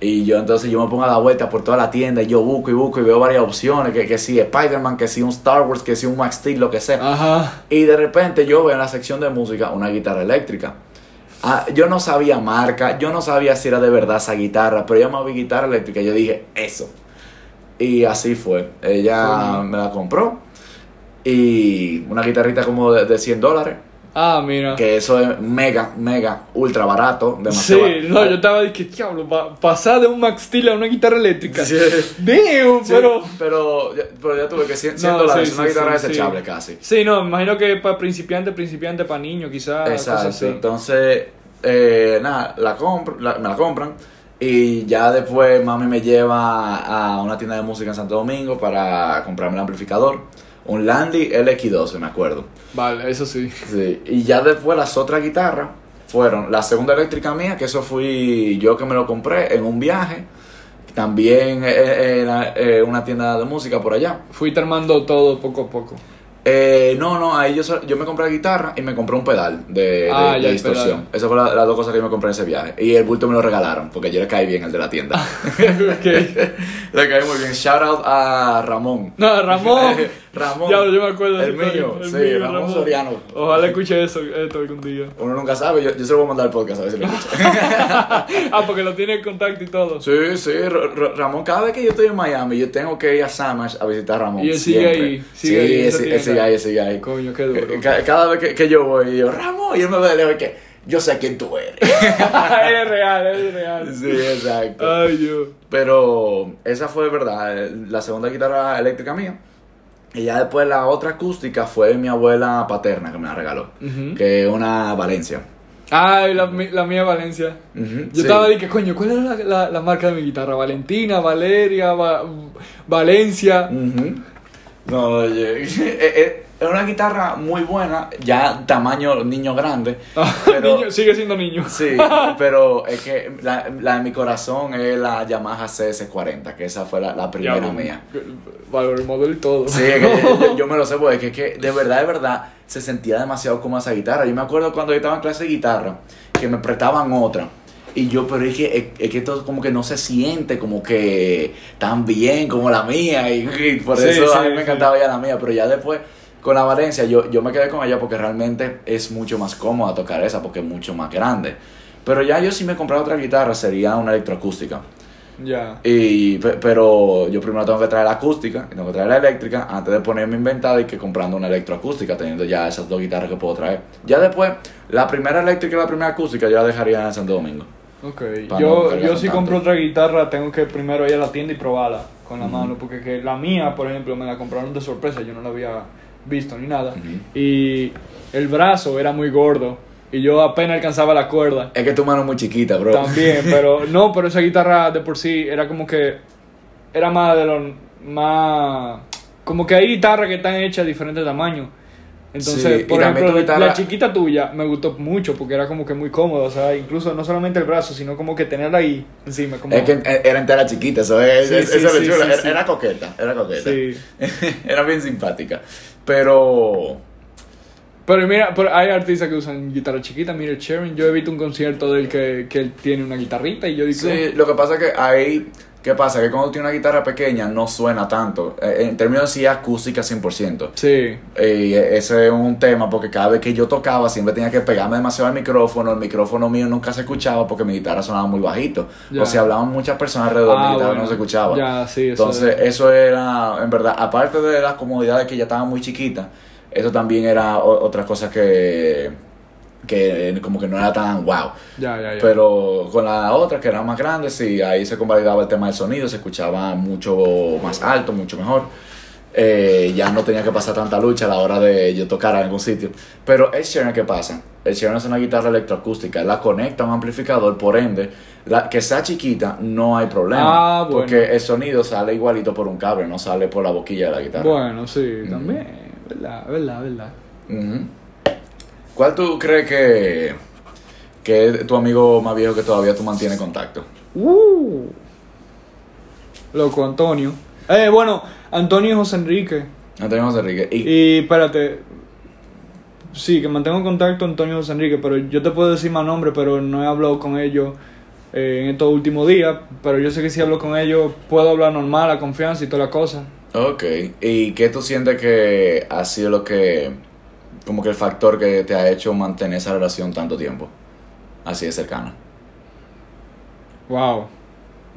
Y yo entonces yo me pongo a dar vuelta por toda la tienda y yo busco y busco y veo varias opciones, que, que si Spider-Man, que si un Star Wars, que si un Max Steel, lo que sea. Ajá. Y de repente yo veo en la sección de música una guitarra eléctrica. Ah, yo no sabía marca, yo no sabía si era de verdad esa guitarra, pero yo me vi guitarra eléctrica y yo dije, eso. Y así fue. Ella me la compró. Y una guitarrita como de, de 100 dólares. Ah, mira. Que eso es mega, mega, ultra barato. Demasiado Sí, no, yo estaba de que diablo, pa- pasar de un Max Steel a una guitarra eléctrica. Sí. Damn, Sí, pero. pero, ya- pero ya tuve que 100, 100 No, dólares, sí, una guitarra desechable casi. Sí, no, imagino que para principiante, principiante, para niño, quizás. Exacto. Así. Entonces, eh, nada, la compro, la- me la compran. Y ya después mami me lleva a una tienda de música en Santo Domingo para comprarme el amplificador. Un Landy LX12, me acuerdo. Vale, eso sí. Sí. Y ya después las otras guitarras fueron la segunda eléctrica mía, que eso fui yo que me lo compré en un viaje. También eh, era eh, una tienda de música por allá. Fuiste armando todo poco a poco. Eh, no, no, ahí yo, yo me compré la guitarra y me compré un pedal de, Ah, de distorsión. Esas fueron la- las dos cosas que yo me compré en ese viaje. Y el bulto me lo regalaron, porque yo le caí bien al de la tienda. le caí muy bien. Shout out a Ramón. No, Ramón. Ramón. Ya, yo me acuerdo El mío, El sí, mío, Ramón, Ramón. Soriano. Ojalá escuche eso, esto algún día. Uno nunca sabe, yo, yo se lo voy a mandar al podcast a ver si lo escucha. ah, porque lo tiene en contacto y todo. sí, sí, R- R- Ramón, cada vez que yo estoy en Miami, yo tengo que ir a Samash a visitar a Ramón. Y él sigue ahí, sigue ahí sí, esa él, sigue ahí, él sigue ahí. Coño, qué duro. Ca- Cada vez que, que yo voy, yo, Ramón, y él me ve de lejos que yo sé quién tú eres. es real, es real. sí, exacto. Ay, Dios. Pero esa fue verdad, la segunda guitarra eléctrica mía. Y ya después la otra acústica fue mi abuela paterna que me la regaló. Ujú. Que es una Valencia. Ay, la, la mía Valencia. Ujú, Yo sí. estaba de que, coño, ¿cuál era la, la, la marca de mi guitarra? Valentina, Valeria, Va- Valencia. Ujú. No, oye, eh, eh, es una guitarra muy buena, ya tamaño niño grande. Pero, Niño, sigue siendo niño. Sí, pero es que la, la de mi corazón es la Yamaha CS40, que esa fue la, la primera Ya, mía. Valor modelo y todo. Sí, es que yo, me lo sé porque es que, de verdad, de verdad, se sentía demasiado como esa guitarra. Yo me acuerdo cuando yo estaba en clase de guitarra, que me prestaban otra. Y yo, pero es que, es, es que esto como que no se siente como que tan bien como la mía. Y, y por Sí, eso a sí, mí me sí. encantaba ya la mía. Pero ya después, con la Valencia, yo, yo me quedé con ella porque realmente es mucho más cómoda tocar esa porque es mucho más grande. Pero ya yo si me comprara otra guitarra sería una electroacústica. Ya. Y, pe- pero yo primero tengo que traer la acústica y tengo que traer la eléctrica antes de ponerme inventada y que comprando una electroacústica, teniendo ya esas dos guitarras que puedo traer. Ya después, la primera eléctrica y la primera acústica yo la dejaría en Santo Domingo. Ok, no yo, yo si tanto. compro otra guitarra tengo que primero ir a la tienda y probarla con la mano, porque que la mía, por ejemplo, me la compraron de sorpresa, yo no la había visto ni nada. Y el brazo era muy gordo y yo apenas alcanzaba la cuerda. Es que tu mano es muy chiquita, bro. También, pero no, pero esa guitarra de por sí era como que era más de lo más como que hay guitarras que están hechas de diferentes tamaños. Entonces, Sí, por ejemplo, guitarra- la chiquita tuya me gustó mucho porque era como que muy cómodo, o sea, incluso no solamente el brazo, sino como que tenerla ahí encima, como Es que era entera chiquita, eso es, Sí, es- sí, eso lo era, coqueta, era coqueta. Sí. era bien simpática. Pero Pero mira, pero hay artistas que usan guitarra chiquita, mira Sharon, yo he visto un concierto del que, que él tiene una guitarrita y yo digo, Sí, lo que pasa es que ahí, ¿qué pasa? Que cuando tiene una guitarra pequeña no suena tanto. Eh, En términos de sí, acústica 100%. sí, Y ese es un tema porque cada vez que yo tocaba siempre tenía que pegarme demasiado al micrófono. El micrófono mío nunca se escuchaba porque mi guitarra sonaba muy bajito. Ya. O sea, hablaban muchas personas alrededor, Ah, mi guitarra bueno. no se escuchaba. Ya, sí, eso Entonces, es. eso era, en verdad, aparte de las comodidades que ya estaban muy chiquitas, eso también era otra cosa que, que como que no era tan wow. ya, ya, ya. Pero con la otra, que era más grande, sí, ahí se convalidaba el tema del sonido, se escuchaba mucho más alto, mucho mejor. Eh, ya no tenía que pasar tanta lucha a la hora de yo tocar en algún sitio. Pero el Sharon, ¿qué pasa? El Sharon es una guitarra electroacústica, la conecta a un amplificador, por ende, la, que sea chiquita, no hay problema. Ah, bueno. Porque el sonido sale igualito por un cable, no sale por la boquilla de la guitarra. Bueno, sí, también, verdad, verdad, verdad. ¿Cuál tú crees que, que es tu amigo más viejo que todavía tú mantienes contacto? Uh. Loco, Antonio. Eh, bueno, Antonio y José Enrique. Antonio José Enrique. Y, Y espérate. Sí, que mantengo contacto Antonio José Enrique, pero yo te puedo decir más nombre, pero no he hablado con ellos eh, en estos últimos días. Pero yo sé que si hablo con ellos, puedo hablar normal, a confianza y toda la cosa. Ok. ¿Y qué tú sientes que ha sido lo que. Como que el factor que te ha hecho mantener esa relación tanto tiempo? Así de cercana. Wow.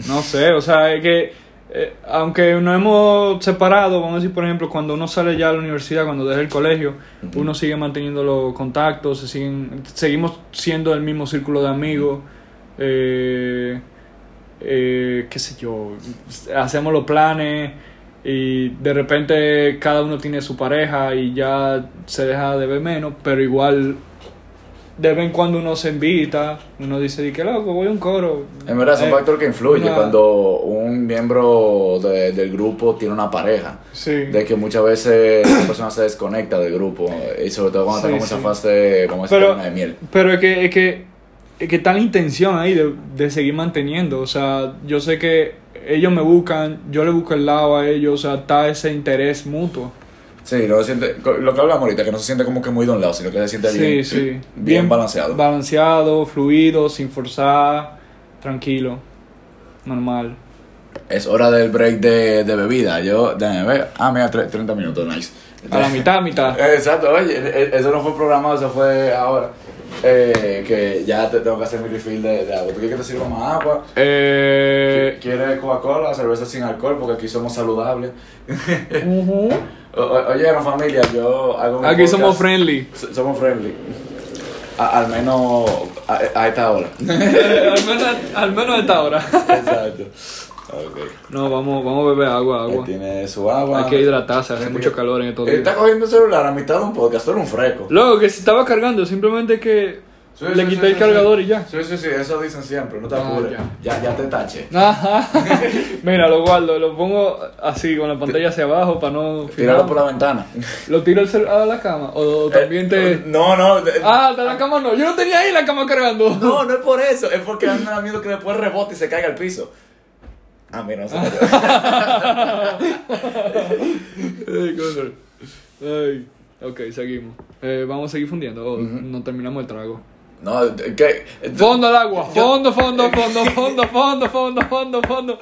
No sé, o sea, es que eh, aunque nos hemos separado, vamos a decir, por ejemplo, cuando uno sale ya a la universidad, cuando deja el colegio, uno sigue manteniendo los contactos, se siguen, seguimos siendo el mismo círculo de amigos, eh, eh, qué sé yo, hacemos los planes y de repente cada uno tiene su pareja y ya se deja de ver menos, pero igual de vez en cuando uno se invita, uno dice, di que loco, voy a un coro. En verdad es un Eh, factor que influye una- cuando un miembro de- del grupo tiene una pareja. Sí. De que muchas veces esa persona se desconecta del grupo. Y sobre todo cuando Sí, está como esa sí. fase, decir, Pero- de miel. Pero es que, es que, es que está la intención ahí de, de seguir manteniendo. O sea, yo sé que ellos me buscan, yo le busco el lado a ellos, o sea, está ese interés mutuo. Sí, lo, siente, lo que hablamos ahorita, que no se siente como que muy de un lado, sino que se siente Sí, bien, sí. bien, balanceado. Balanceado, fluido, sin forzar, tranquilo, normal. es hora del break de, de bebida. Yo, déjame ver. Ah, mira, tre- 30 minutos, nice. A la mitad, mitad. Exacto, oye, eh, eso no fue programado, eso fue ahora. Eh, que ya te tengo que hacer mi refill de, de agua. ¿Tú quieres que te sirva más agua? Eh, ¿Quieres Coca-Cola, cerveza sin alcohol? Porque aquí somos saludables. ujú. O- o- Oye, no, familia, yo hago un Aquí somos friendly. So- Somos friendly. A- al menos a, a esta hora. al, menos, al menos a esta hora. Exacto. Ok. No, vamos, vamos a beber agua, agua. tiene su agua. Hay que hidratarse, hace mucho que- calor en estos Él días. Está cogiendo el celular a mitad de un podcast, eres un freco. Luego que se estaba cargando, simplemente que Sí, le sí, quité sí, el sí, cargador sí. y ya. Sí, sí, sí, eso dicen siempre, no te Ah, apures. ya. ya. ya, te taché. Ajá. Mira, lo guardo, lo pongo así con la pantalla hacia abajo para no Tíralo por la ventana. Lo tiro al cel- a la cama o también te Eh, No, no. de- Ah, de la cama no. Yo no tenía ahí la cama cargando. No, no es por eso, es porque a mí me da miedo que después rebote y se caiga al piso. Ah, mira, no. Ay. Ok, seguimos. Eh, vamos a seguir fundiendo. o No terminamos el trago. No, que. Fondo al agua. Fondo, fondo, fondo, fondo, fondo, fondo, fondo, fondo.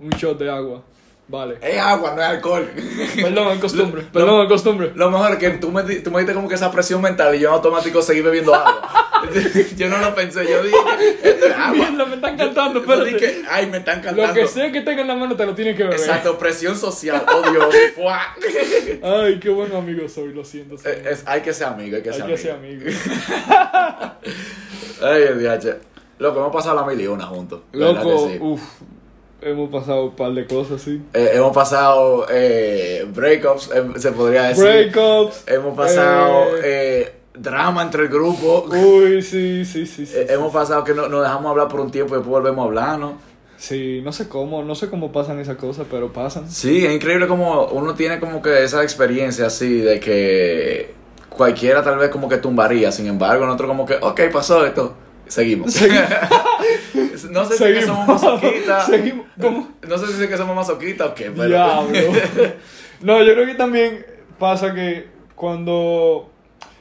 Un shot de agua. Vale. Es agua, no es alcohol. Perdón, es costumbre. Lo- Perdón, es costumbre. Lo mejor es que tú me, tú me diste como que esa presión mental y yo en automático seguí bebiendo agua. yo no lo pensé, yo dije, esto es agua. Mierda, me están cantando, Yo- yo espérate. dije, ay, me están cantando. Lo que sea que tenga en la mano te lo tienes que beber. Exacto, presión social, oh Dios. Fuá. Ay, qué buen amigo soy, lo siento. es- hay que ser amigo, hay que Hay ser que amigo. ser amigo. Ay, el DH. Loco, hemos pasado la mil y una juntos. ¿verdad Loco, que uff. Hemos pasado un par de cosas, sí. Eh, hemos pasado eh, breakups, eh, se podría decir. Breakups. Hemos pasado eh, eh, drama entre el grupo. Uy, sí, sí, sí. hemos sí. pasado que no- nos dejamos hablar por un tiempo y después volvemos a hablar, ¿no? Sí, no sé cómo, no sé cómo pasan esas cosas, pero pasan. Sí, es increíble como uno tiene como que esa experiencia así de que cualquiera tal vez como que tumbaría, sin embargo, nosotros como que, ok, pasó esto, seguimos. Seguimos. no sé si es que somos masoquistas. Seguimos. ¿Cómo? No sé si es que somos masoquistas o qué, pero... Diablo. No, yo creo que también pasa que cuando,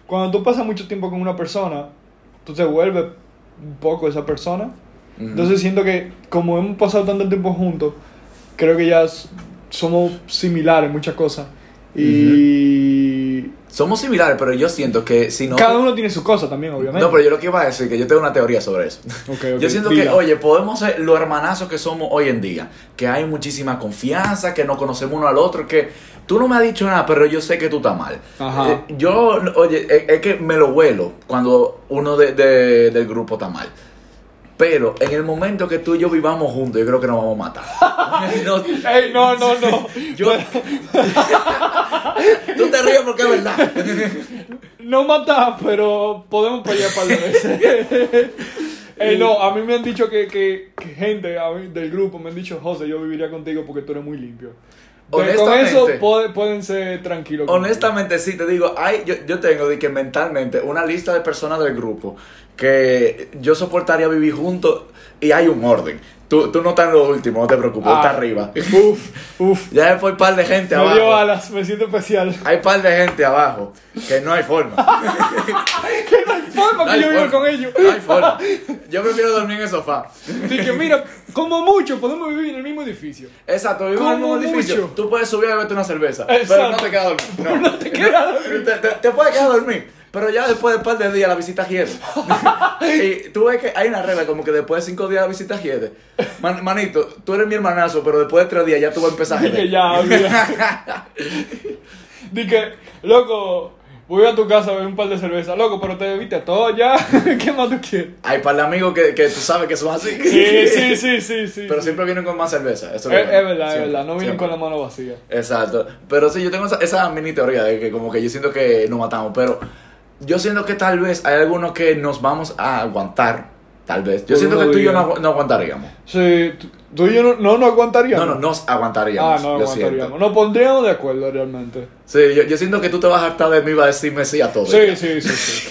cuando tú pasas mucho tiempo con una persona, tú te vuelves un poco esa persona. Entonces siento que como hemos pasado tanto tiempo juntos, creo que ya somos similares en muchas cosas. Y Somos similares, pero yo siento que si no... cada uno tiene su cosa también, obviamente. No, pero yo lo que iba a decir, que yo tengo una teoría sobre eso. Ok, ok, Yo siento dila. que, oye, podemos ser los hermanazos que somos hoy en día, que hay muchísima confianza, que nos conocemos uno al otro, que tú no me has dicho nada, pero yo sé que tú estás mal. Ajá. Eh, yo, oye, es, es que me lo huelo cuando uno de- de- del grupo está mal. Pero en el momento que tú y yo vivamos juntos, yo creo que nos vamos a matar. No, Ey, no, no, no. yo- tú te ríes porque es verdad. No matar, pero podemos pelear un par de veces. Ey, no, a mí me han dicho que, que, que gente a mí del grupo me han dicho, José, yo viviría contigo porque tú eres muy limpio. De- con Honestamente. eso puede- pueden ser tranquilos. Honestamente, sí, te digo, hay, yo, yo tengo de que mentalmente una lista de personas del grupo que yo soportaría vivir juntos y hay un orden. Tú, tú no estás en lo último, no te preocupes, Ah. estás arriba. Uf, uf. Ya después hay par de gente Me dio abajo. alas, me siento especial. Hay par de gente abajo que no hay forma. que no hay forma No que yo viva forma. con ellos. No hay forma. Yo prefiero dormir en el sofá. Dije, mira, como mucho podemos vivir en el mismo edificio. Exacto, vivimos en el mismo edificio. Tú puedes subir a beberte una cerveza, pero Exacto. no te quedas dormir. No, No te quedas dormir. Te, te- te puedes quedar dormir, pero ya después de un par de días la visita hiede. y tú ves que hay una regla como que después de cinco días la visita hiede. Man- manito, tú eres mi hermanazo, pero después de tres días ya tú vas a empezar a Dije, jeder. ya, mira. Dije, loco, voy a tu casa a beber un par de cervezas. Loco, pero te bebiste todo ya. ¿Qué más tú quieres? Hay par de amigos que, que tú sabes que son así. Sí, sí, sí, sí, sí. Pero siempre vienen con más cerveza. Eso Es, verdad, es verdad. No vienen siempre. con la mano vacía. Exacto. Pero sí, yo tengo esa, esa mini teoría de que como que yo siento que nos matamos, pero yo siento que tal vez hay algunos que nos vamos a aguantar, tal vez. Yo Por siento que tú y yo no, agu- no aguantaríamos. Sí, tú- y yo no, no, no aguantaríamos. No, no, nos Ah, aguantaríamos. no yo aguantaríamos. Nos pondríamos de acuerdo realmente. Sí, yo, yo siento que tú te vas a hartar de mí y vas a decirme sí a todo. Sí, sí, sí, sí.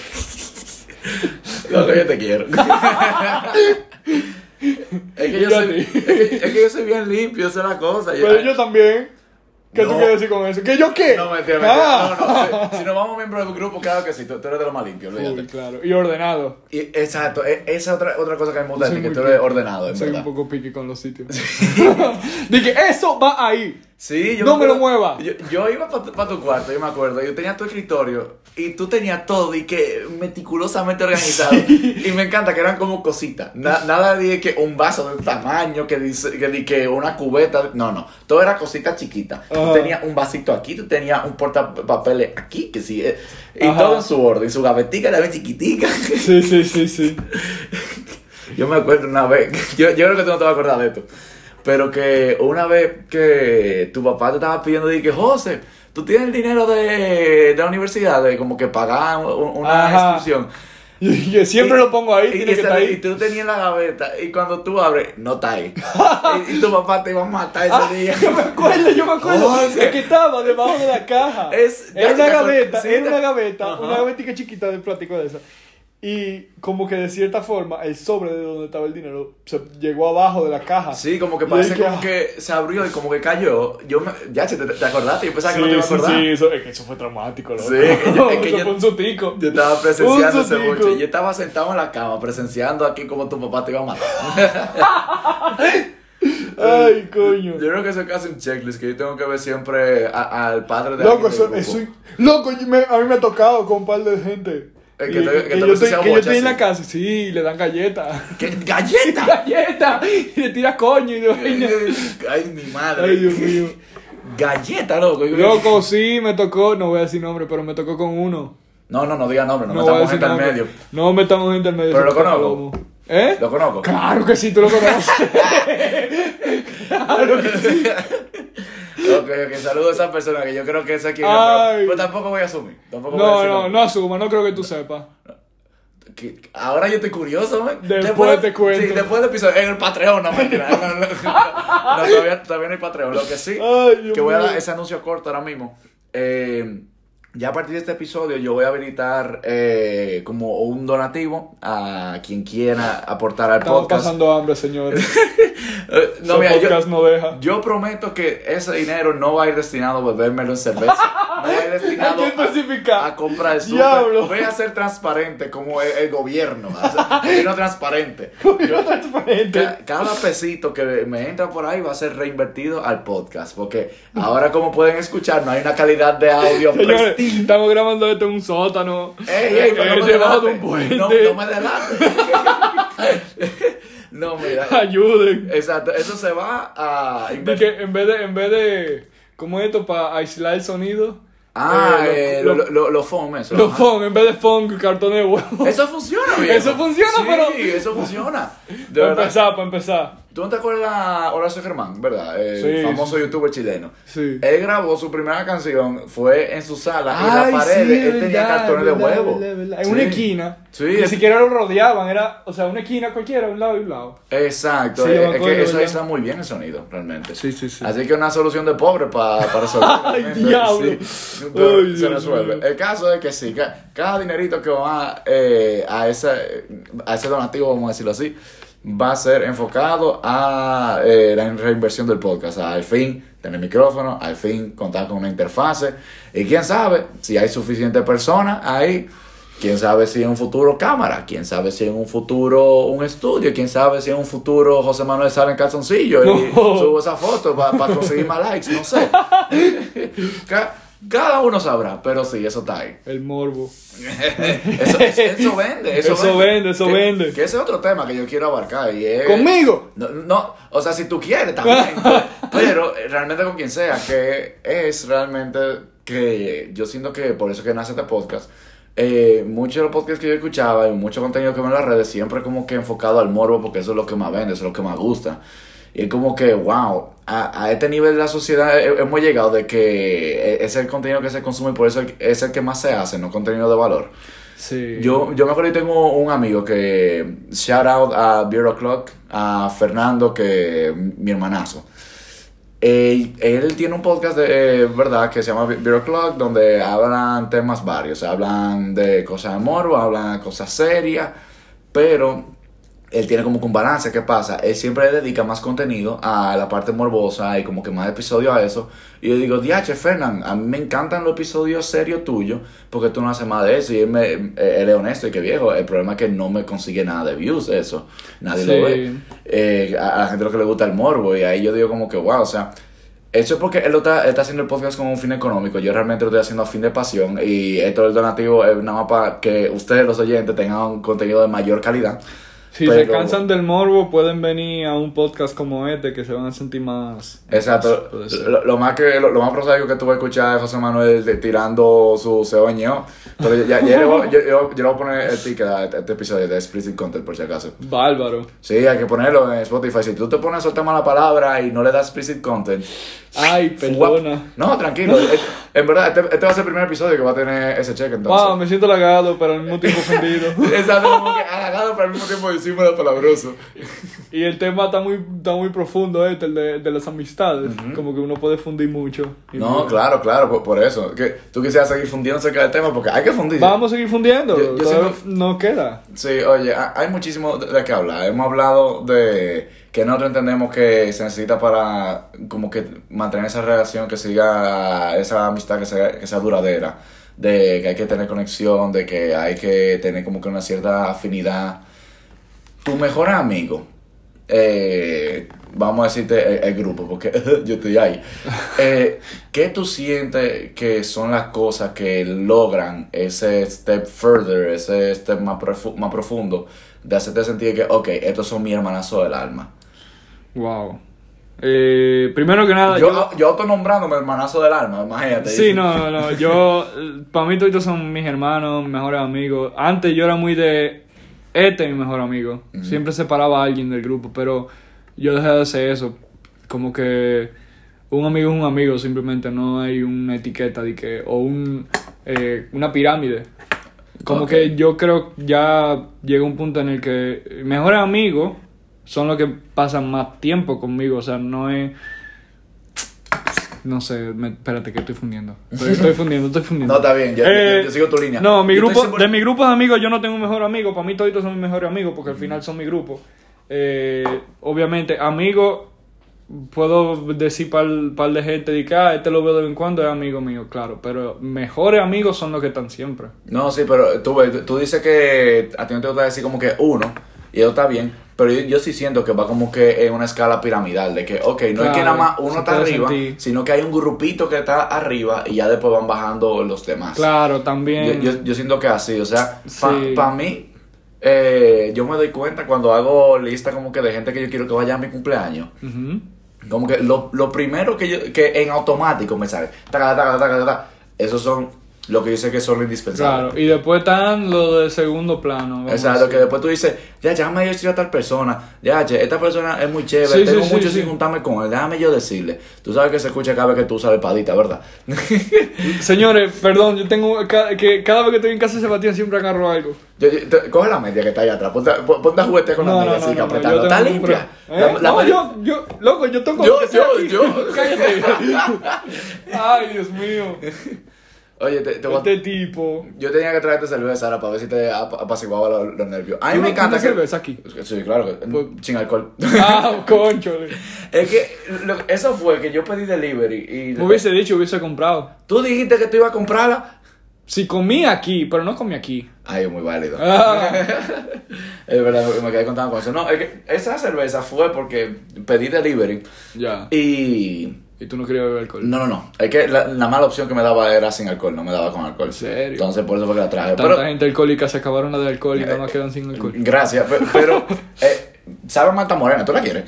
Lo que yo te quiero. es, que yo soy, es, que, es que yo soy bien limpio, esa es la cosa. Pero yo también. ¿Qué tú No. quieres decir con eso? ¿Que yo qué? No, mentira, mentira. Ah. No, no. Si, si nos vamos miembros del grupo, claro que sí. Tú, tú eres de lo más limpio, olvídate. Uy, claro. Y ordenado. Y, exacto, e- esa es otra, otra cosa que me gusta de ti, que tú eres ordenado, en Soy verdad. un poco piqui con los sitios. Dije, eso va ahí. Sí, yo No me lo mueva. Yo, yo iba para tu cuarto, yo me acuerdo. Yo tenía tu escritorio y tú tenías todo y que meticulosamente organizado. Y me encanta que eran como cositas. Na- nada de que un vaso de tamaño, que dice que, que una cubeta. No, no. Todo era cositas chiquitas. Tú Ajá. tenías un vasito aquí, tú tenías un portapapeles aquí, que sí. eh, Y Ajá. todo en su orden. Su gavetica era bien chiquitica. Sí, sí, sí, sí. Yo me acuerdo una vez, yo, yo creo que tú no te vas a acordar de esto, pero que una vez que tu papá te estaba pidiendo, que José, tú tienes el dinero de, de la universidad, de como que pagar un- una Ajá. inscripción. Y que siempre Y- lo pongo ahí, y, tiene y que estar y ahí. tú lo tenías en la gaveta, y cuando tú abres, no está ahí. y, y tu papá te iba a matar ese Ah, día. yo me acuerdo, yo me acuerdo. Es que estaba debajo de la caja. Es- era una gaveta, sí, era una gaveta, una gavetica chiquita de plástico de esa. Y como que de cierta forma, el sobre de donde estaba el dinero se llegó abajo de la caja. Sí, como que parece dije, como ah. que se abrió y como que cayó. Yo me, ya, te, te acordaste, yo pensaba que no te iba a acordar. sí, eso, es que eso fue traumático, loco. Sí, es que yo- es que yo- un sustico. Yo estaba presenciando ese boche. Yo estaba sentado en la cama presenciando aquí como tu papá te iba a matar. Ay, coño. Yo creo que eso es casi un checklist que yo tengo que ver siempre al padre de Loco, eso, eso, loco, me- a mí me ha tocado con un par de gente. Eh, que te- que que te yo estoy, que yo estoy en sí. la casa, sí, le dan galletas. ¿Qué? ¡Galleta! ¡Galleta! Y le tiras coño y de vaina. Ay, mi madre. Ay, Dios mío. Galleta, loco. Loco, sí, me tocó, no voy a decir nombre, pero me tocó con uno. No, no, no diga nombre, no, No metamos gente al medio. No metamos gente al medio. Pero lo conozco. ¿Eh? Lo conozco. Claro que sí, tú lo conoces. claro que sí. Ok, ok, saludo a esa persona que yo creo que es aquí. Pero, pero tampoco voy a asumir. Tampoco voy a No, decir no, no asuma, no creo que tú sepas. Que- Ahora yo estoy curioso, man. Después te cuento. Sí, después del episodio. En el Patreon, no mentira. No, no, no. No, todavía, todavía no hay Patreon. Lo que sí, Ay, que voy a dar ese anuncio corto ahora mismo. Eh, ya a partir de este episodio yo voy a habilitar eh, como un donativo a quien quiera aportar al Estamos podcast. pasando hambre, señores. Eh, no, mira, yo, podcast no deja. yo prometo que ese dinero no va a ir destinado a bebérmelo en cerveza. No va a ir destinado a- a compra de súper. Diablo. Voy a ser transparente como el, el gobierno. O sea, gobierno transparente. Yo transparente. Ca- Cada pesito que me entra por ahí va a ser reinvertido al podcast. Porque ahora, como pueden escuchar, no hay una calidad de audio Señores. estamos grabando esto en un sótano. ¡Ey, ey! Pero Eh, no me debajo de un puente. No, no me no, mira. Ayuden. Exacto. Eso se va a que en vez de, en vez de, ¿cómo es esto? Para aislar el sonido. Ah, eh, eh, lo- lo, lo, lo foam, eso. Los phone, en vez de phone, cartón de huevo. Eso funciona, viejo. Eso funciona, sí, pero- Sí, eso funciona. Para empezar, para empezar. ¿Tú no te acuerdas Horacio Germán, verdad? El Sí, famoso sí. youtuber chileno. Sí. Él grabó su primera canción, fue en su sala, y la pared sí, él tenía cartones es de huevo. verdad. En una esquina. Sí, Ni es- siquiera lo rodeaban, era, o sea, una esquina cualquiera, un lado y un lado. Exacto, es, que eso ¿verdad? está muy bien el sonido, realmente. Sí, sí, sí. Así que una solución de pobre para resolver. Ay, diablo. sí. Pero Ay, se resuelve. El caso es que sí, que cada dinerito que va eh, a, ese, a ese donativo, vamos a decirlo así, va a ser enfocado a eh, la reinversión del podcast, al fin tener micrófono, al fin contar con una interfase y quién sabe si hay suficiente personas ahí, quién sabe si en un futuro cámara, quién sabe si en un futuro un estudio, quién sabe si en un futuro José Manuel sale en calzoncillo y No. subo esa foto para conseguir más likes, no sé. Ca- Cada uno sabrá, pero sí, eso está ahí. El morbo. eso, eso- eso vende, eso, Eso vende, eso Que- vende. Que ese es otro tema que yo quiero abarcar y es... ¿Conmigo? No, no, o sea, si tú quieres también, pero, pero realmente con quien sea, que es realmente que yo siento que por eso que nace este podcast, eh, muchos de los podcasts que yo escuchaba y mucho contenido que veo en las redes siempre como que enfocado al morbo porque eso es lo que más vende, eso es lo que más gusta. Y es como que, wow, a, a este nivel de la sociedad he- hemos llegado de que es el contenido que se consume y por eso es el que más se hace, no contenido de valor. Sí. Yo, yo me acuerdo que tengo un amigo que, shout out a Beer O'Clock, a Fernando, que mi hermanazo. Él, él tiene un podcast de eh, verdad que se llama Beer O'Clock, donde hablan temas varios. Hablan de cosas de morbo, hablan de cosas serias, pero él tiene como que un balance. ¿Qué pasa? Él siempre le dedica más contenido a la parte morbosa y como que más episodios a eso. Y yo digo, diache, Fernán, a mí me encantan los episodios serios tuyos porque tú no haces más de eso. Y él, me, eh, él es honesto y que viejo. El problema es que no me consigue nada de views eso. Nadie lo Sí. ve. Eh, a, la gente lo que le gusta el morbo. Y ahí yo digo como que, wow, o sea... Eso es porque él, lo está, él está haciendo el podcast con un fin económico. Yo realmente lo estoy haciendo a fin de pasión. Y esto del donativo es nada más para que ustedes, los oyentes, tengan un contenido de mayor calidad. Si se Pero- cansan del morbo, pueden venir a un podcast como este que se van a sentir más. Exacto. Puede ser. Lo, lo más que lo, lo más prosaico que vas a escuchar es José Manuel de- tirando su cebañeo. Pero ya, ya voy- yo, yo, yo le voy a poner el ticket a este, este episodio de explicit content por si acaso. Bárbaro. Sí, hay que ponerlo en Spotify. Si tú te pones a soltar mala palabra y no le das explicit content. Ay, perdona. No, tranquilo. Eh, en verdad, este, este va a ser el primer episodio que va a tener ese check entonces. Wow, me siento halagado, pero al mismo tiempo ofendido. Exacto, como que halagado, pero al mismo tiempo decimos palabroso. Y el tema está muy, está muy profundo, este, el de, de las amistades. Como que uno puede fundir mucho. No, muy- claro, claro, por, por eso. Que tú quisieras seguir fundiendo acerca del tema porque hay que fundir. Vamos a seguir fundiendo. Yo- no queda. Sí, oye, ha- hay muchísimo de, de qué hablar. Hemos hablado de que nosotros entendemos que se necesita para como que mantener esa relación, que siga esa amistad que sea, que sea duradera, de que hay que tener conexión, de que hay que tener como que una cierta afinidad. Tu mejor amigo, eh, vamos a decirte el, el grupo, porque yo estoy ahí. Eh, ¿Qué tú sientes que son las cosas que logran ese step further, ese step más, profu- más profundo, de hacerte sentir que, ok, estos son mi hermanazo del alma? Wow. Eh, primero que nada, Yo, yo autonombrándome hermanazo del alma, imagínate. Sí, no, no, no. Yo, para mí todos son mis hermanos, mis mejores amigos. Antes yo era muy de, este es mi mejor amigo. Siempre separaba a alguien del grupo, pero yo dejé de hacer eso. Como que un amigo es un amigo, simplemente no hay una etiqueta de que, o un, eh, una pirámide. Como que yo creo que ya llega un punto en el que mejores amigos son los que pasan más tiempo conmigo, o sea, no es... No sé, me- espérate que estoy fundiendo. Estoy, estoy fundiendo, estoy fundiendo. No, está bien, yo- yo- yo sigo tu línea. No, mi Yo grupo, de mi grupo de amigos yo no tengo un mejor amigo. Para mí todos son mis mejores amigos porque al final son mi grupo. Eh, obviamente, amigos, puedo decir par, par de gente de que ah, este lo veo de vez en cuando, es amigo mío, claro. Pero mejores amigos son los que están siempre. No, sí, pero tú, ves, tú dices que a ti no te gusta decir como que uno, y eso está bien, pero yo, yo sí siento que va como que en una escala piramidal, de que, ok, no es Claro, que nada más uno está arriba, sentir. sino que hay un grupito que está arriba y ya después van bajando los demás. Claro, también. yo, yo siento que así, o sea, Sí. para mí, eh, yo me doy cuenta cuando hago lista como que de gente que yo quiero que vaya a mi cumpleaños. Como que lo, lo primero que yo, que en automático me sale, taca, taca, taca, taca, esos son lo que yo sé que son indispensables. Claro, y después están los de segundo plano. Exacto, que después tú dices, ya, déjame yo decir a tal persona, ya, che, esta persona es muy chévere, Sí, tengo sí, mucho sí. sin juntarme con él, déjame yo decirle. Tú sabes que se escucha cada vez que tú usas la espadita, ¿verdad? Señores, perdón, yo tengo que cada vez que estoy en casa de Sebastián siempre agarro algo. Yo- yo- te- coge la media que está ahí atrás, ponte, pon- ponte a juguete con la media así, que apretando. Está tengo limpia. pro- ¿Eh? La- la no, media- yo, yo, loco, yo toco Yo, yo, yo. Cállate. Ay, Dios mío. Oye, te, te voy a- Este tipo. yo tenía que traerte cerveza ahora para ver si te ap- apaciguaba los, los nervios. A mí ¿Tú me encanta que... cerveza aquí? Sí, claro, que- Pues- sin alcohol. Ah, conchole. es que lo- eso fue que yo pedí delivery y... Me hubiese dicho, hubiese comprado. Tú dijiste que tú ibas a comprarla. Si comí aquí, pero no comí aquí. Ay, es muy válido. Ah, Es verdad, me quedé contando con eso. No, es que esa cerveza fue porque pedí delivery ya. y... Y tú no querías beber alcohol. No, no, no. Es que la, la mala opción que me daba era sin alcohol, no me daba con alcohol. ¿En serio? Entonces por eso fue que la traje. Tanta Pero, gente alcohólica se acabaron la de alcohol y Eh, nada más quedan sin alcohol. gracias, pe- pero... eh, ¿Sabe a Malta Morena? ¿Tú la quieres?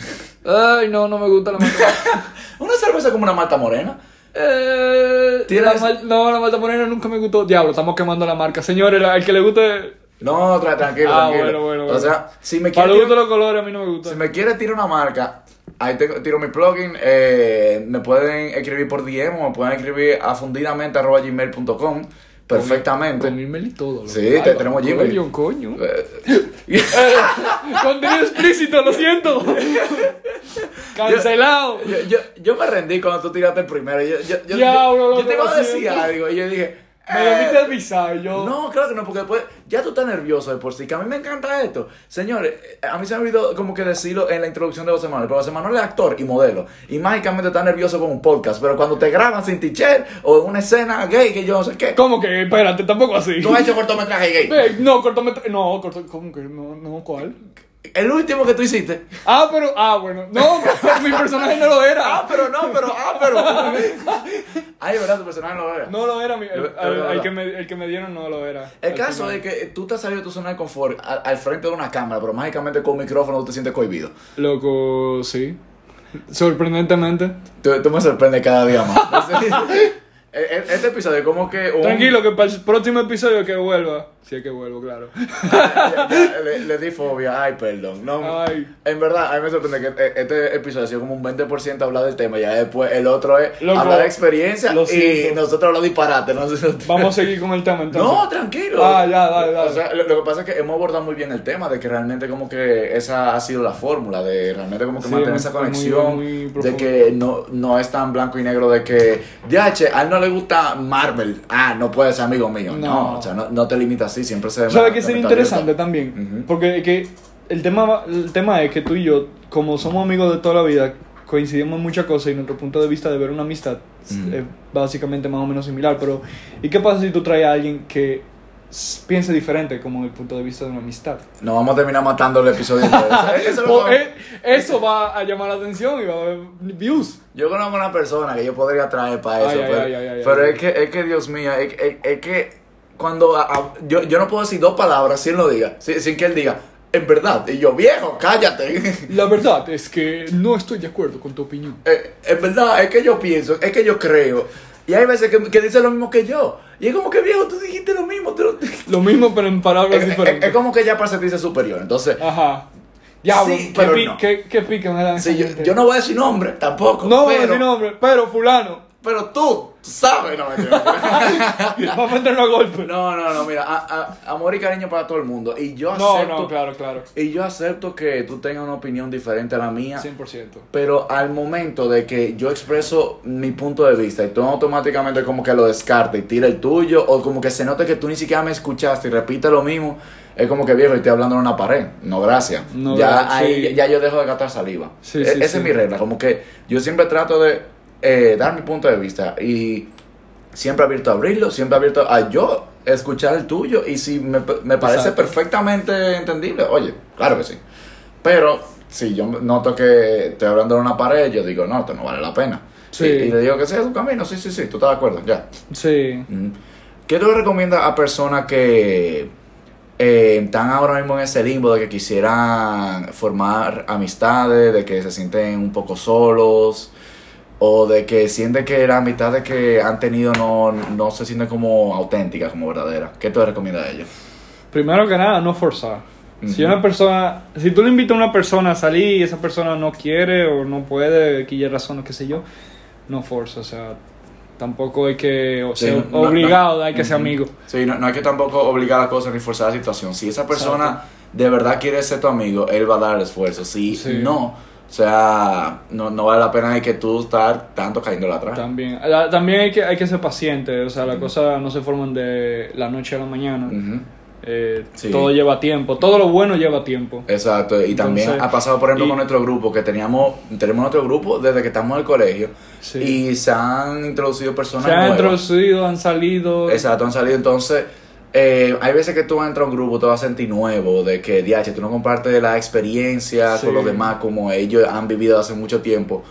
Ay, no, no me gusta la malta. Una cerveza como una Malta Morena. eh, ¿Tienes- la mal- no, la malta morena nunca me gustó. Diablo, estamos quemando la marca. Señores, el que le guste. No, tra- tranquilo, Ah, tranquilo. bueno, bueno, O bueno. sea, si me Para quiere tirar, los colores, a mí no me gusta. si me quiere tirar una marca, ahí tengo- tiro mi plugin. eh, me pueden escribir por DM o me pueden escribir a fundidamente.gmail.com perfectamente. Con email y todo. Sí, te tenemos Gmail. Coño, coño. Eh, Contenido explícito, lo siento. Cancelado. Yo, yo, yo me rendí cuando tú tiraste el primero. Yo, yo, yo, Diablo, yo, te iba a decir algo y yo dije. Me eh, debiste avisar, yo. No, claro que no, porque después ya tú estás nervioso de por sí, que a mí me encanta esto. Señores, eh, a mí se me olvidó como que decirlo en la introducción de José Manuel, pero José Manuel es actor y modelo, y mágicamente está nervioso con un podcast, pero cuando te graban sin teacher o en una escena gay, que yo no sé qué, ¿Cómo que? Espérate, tampoco así. tú has hecho cortometraje gay. Ve, No, cortometraje. No, corto, ¿cómo que? No, no, ¿cuál? El último que tú hiciste. Ah, pero. Ah, bueno. No, mi personaje no lo era. Ah, pero no, pero, ah, pero. Ay, verdad, tu personaje no lo era. No lo era. mi- el, el- que me, el que me dieron no lo era. El caso es que tú te has salido de tu zona de confort al, al frente de una cámara, pero mágicamente con un micrófono tú te sientes cohibido. Loco, sí. Sorprendentemente. Tú, tú me sorprendes cada día más. E- e- este episodio como que... un- Tranquilo, que para el próximo episodio que vuelva. Si es que vuelvo, claro. Ya- ya, le, le di fobia, ay, perdón. No, Ay. En verdad, a mí me sorprende que eh, este episodio ha sido como un 20% hablar del tema, ya después el otro es Loco, hablar de experiencia y nosotros lo disparate. No, sé si- Vamos a seguir con el tema entonces. No, tranquilo. Ah, ya, dale, dale. O sea, lo, lo que pasa es que hemos abordado muy bien el tema de que realmente como que esa ha sido la fórmula, de realmente como que Sí, mantener esa conexión, muy de que no, no es tan blanco y negro de que, ya, che, a él no le gusta Marvel, ah, no puede ser amigo mío. No, No. o sea, no, no te limitas así, siempre se... ¿Sabes qué sería interesante también? Ujú. Porque que el tema, el tema es que tú y yo, como somos amigos de toda la vida, coincidimos en muchas cosas y nuestro punto de vista de ver una amistad es básicamente más o menos similar. Pero, ¿y qué pasa si tú traes a alguien que piense diferente como el punto de vista de una amistad? No vamos a terminar matando el episodio. Eso Pues, eh, eso va a llamar la atención y va a haber views. Yo conozco una persona que yo podría traer para eso, Ay, pero, ay, pero ay. es, que, es que, Dios mío, es, es- es que cuando a- a- yo, yo no puedo decir dos palabras sin lo diga, sin, sin que él diga, en verdad, y yo, viejo, cállate. La verdad es que no estoy de acuerdo con tu opinión. Eh, en verdad, es que yo pienso, es que yo creo. Y hay veces que, que dice lo mismo que yo. Y es como que, viejo, tú dijiste lo mismo. tú Lo mismo, pero en palabras es, es- diferentes. es como que ya para sentirse superior. Entonces, Ajá. Diablo, Sí, qué, pero no. qué, qué sí, yo, yo no voy a decir nombre tampoco. No voy a decir nombre, pero fulano. Pero tú, tú sabes, no mentira. Vamos a meternos a golpe. No, no, no, mira, a- a- amor y cariño para todo el mundo. Y yo No, acepto, no, claro, claro. y yo acepto que tú tengas una opinión diferente a la mía. 100%. Pero al momento de que yo expreso mi punto de vista y tú automáticamente como que lo descartes y tira el tuyo, o como que se note que tú ni siquiera me escuchaste y repites lo mismo, es como que viejo y estoy hablando en una pared. No, gracias. No, ya ahí ya yo dejo de gastar saliva. Sí, E- sí, Esa es mi regla. Como que yo siempre trato de eh, dar mi punto de vista y siempre abierto a abrirlo, siempre abierto a yo escuchar el tuyo y si me, me parece Exacto. perfectamente entendible, oye, claro que sí. Pero si yo noto que estoy hablando de una pared, yo digo, no, esto no vale la pena. Sí. Y, y le digo que sea su camino, sí, sí, sí, tú estás de acuerdo, ya. Sí. Mm. ¿Qué tú recomiendas a personas que eh, están ahora mismo en ese limbo de que quisieran formar amistades, de que se sienten un poco solos? O de que sienten que las amistades que han tenido no, no se sienten como auténticas, como verdaderas. ¿Qué tú le recomiendas a ellos? Primero que nada, no forzar. Si una persona, si tú le invitas a una persona a salir y esa persona no quiere o no puede, que ya razón, qué sé yo, no forza, o sea, tampoco hay que o Sí, no- obligado, no- hay que ser amigo. Sí, no, no hay que tampoco obligar a cosas ni forzar la situación. Si esa persona de verdad quiere ser tu amigo, él va a dar el esfuerzo. Si Sí. no, sea, no, no vale la pena de que tú estar tanto cayendo atrás. También, la- también hay que, hay que ser paciente, o sea, las cosas no se forman de la noche a la mañana. Eh, Sí. Todo lleva tiempo, todo lo bueno lleva tiempo. Exacto, y también ha pasado, por ejemplo, y- con nuestro grupo, que teníamos, tenemos nuestro grupo desde que estamos en el colegio, Sí. y se han introducido personas Se han nuevas. introducido, han salido. Exacto, han salido. Entonces, eh, hay veces que tú entras a un grupo, te vas a sentir nuevo, de que, DH, tú no compartes la experiencia Sí. con los demás como ellos han vivido hace mucho tiempo.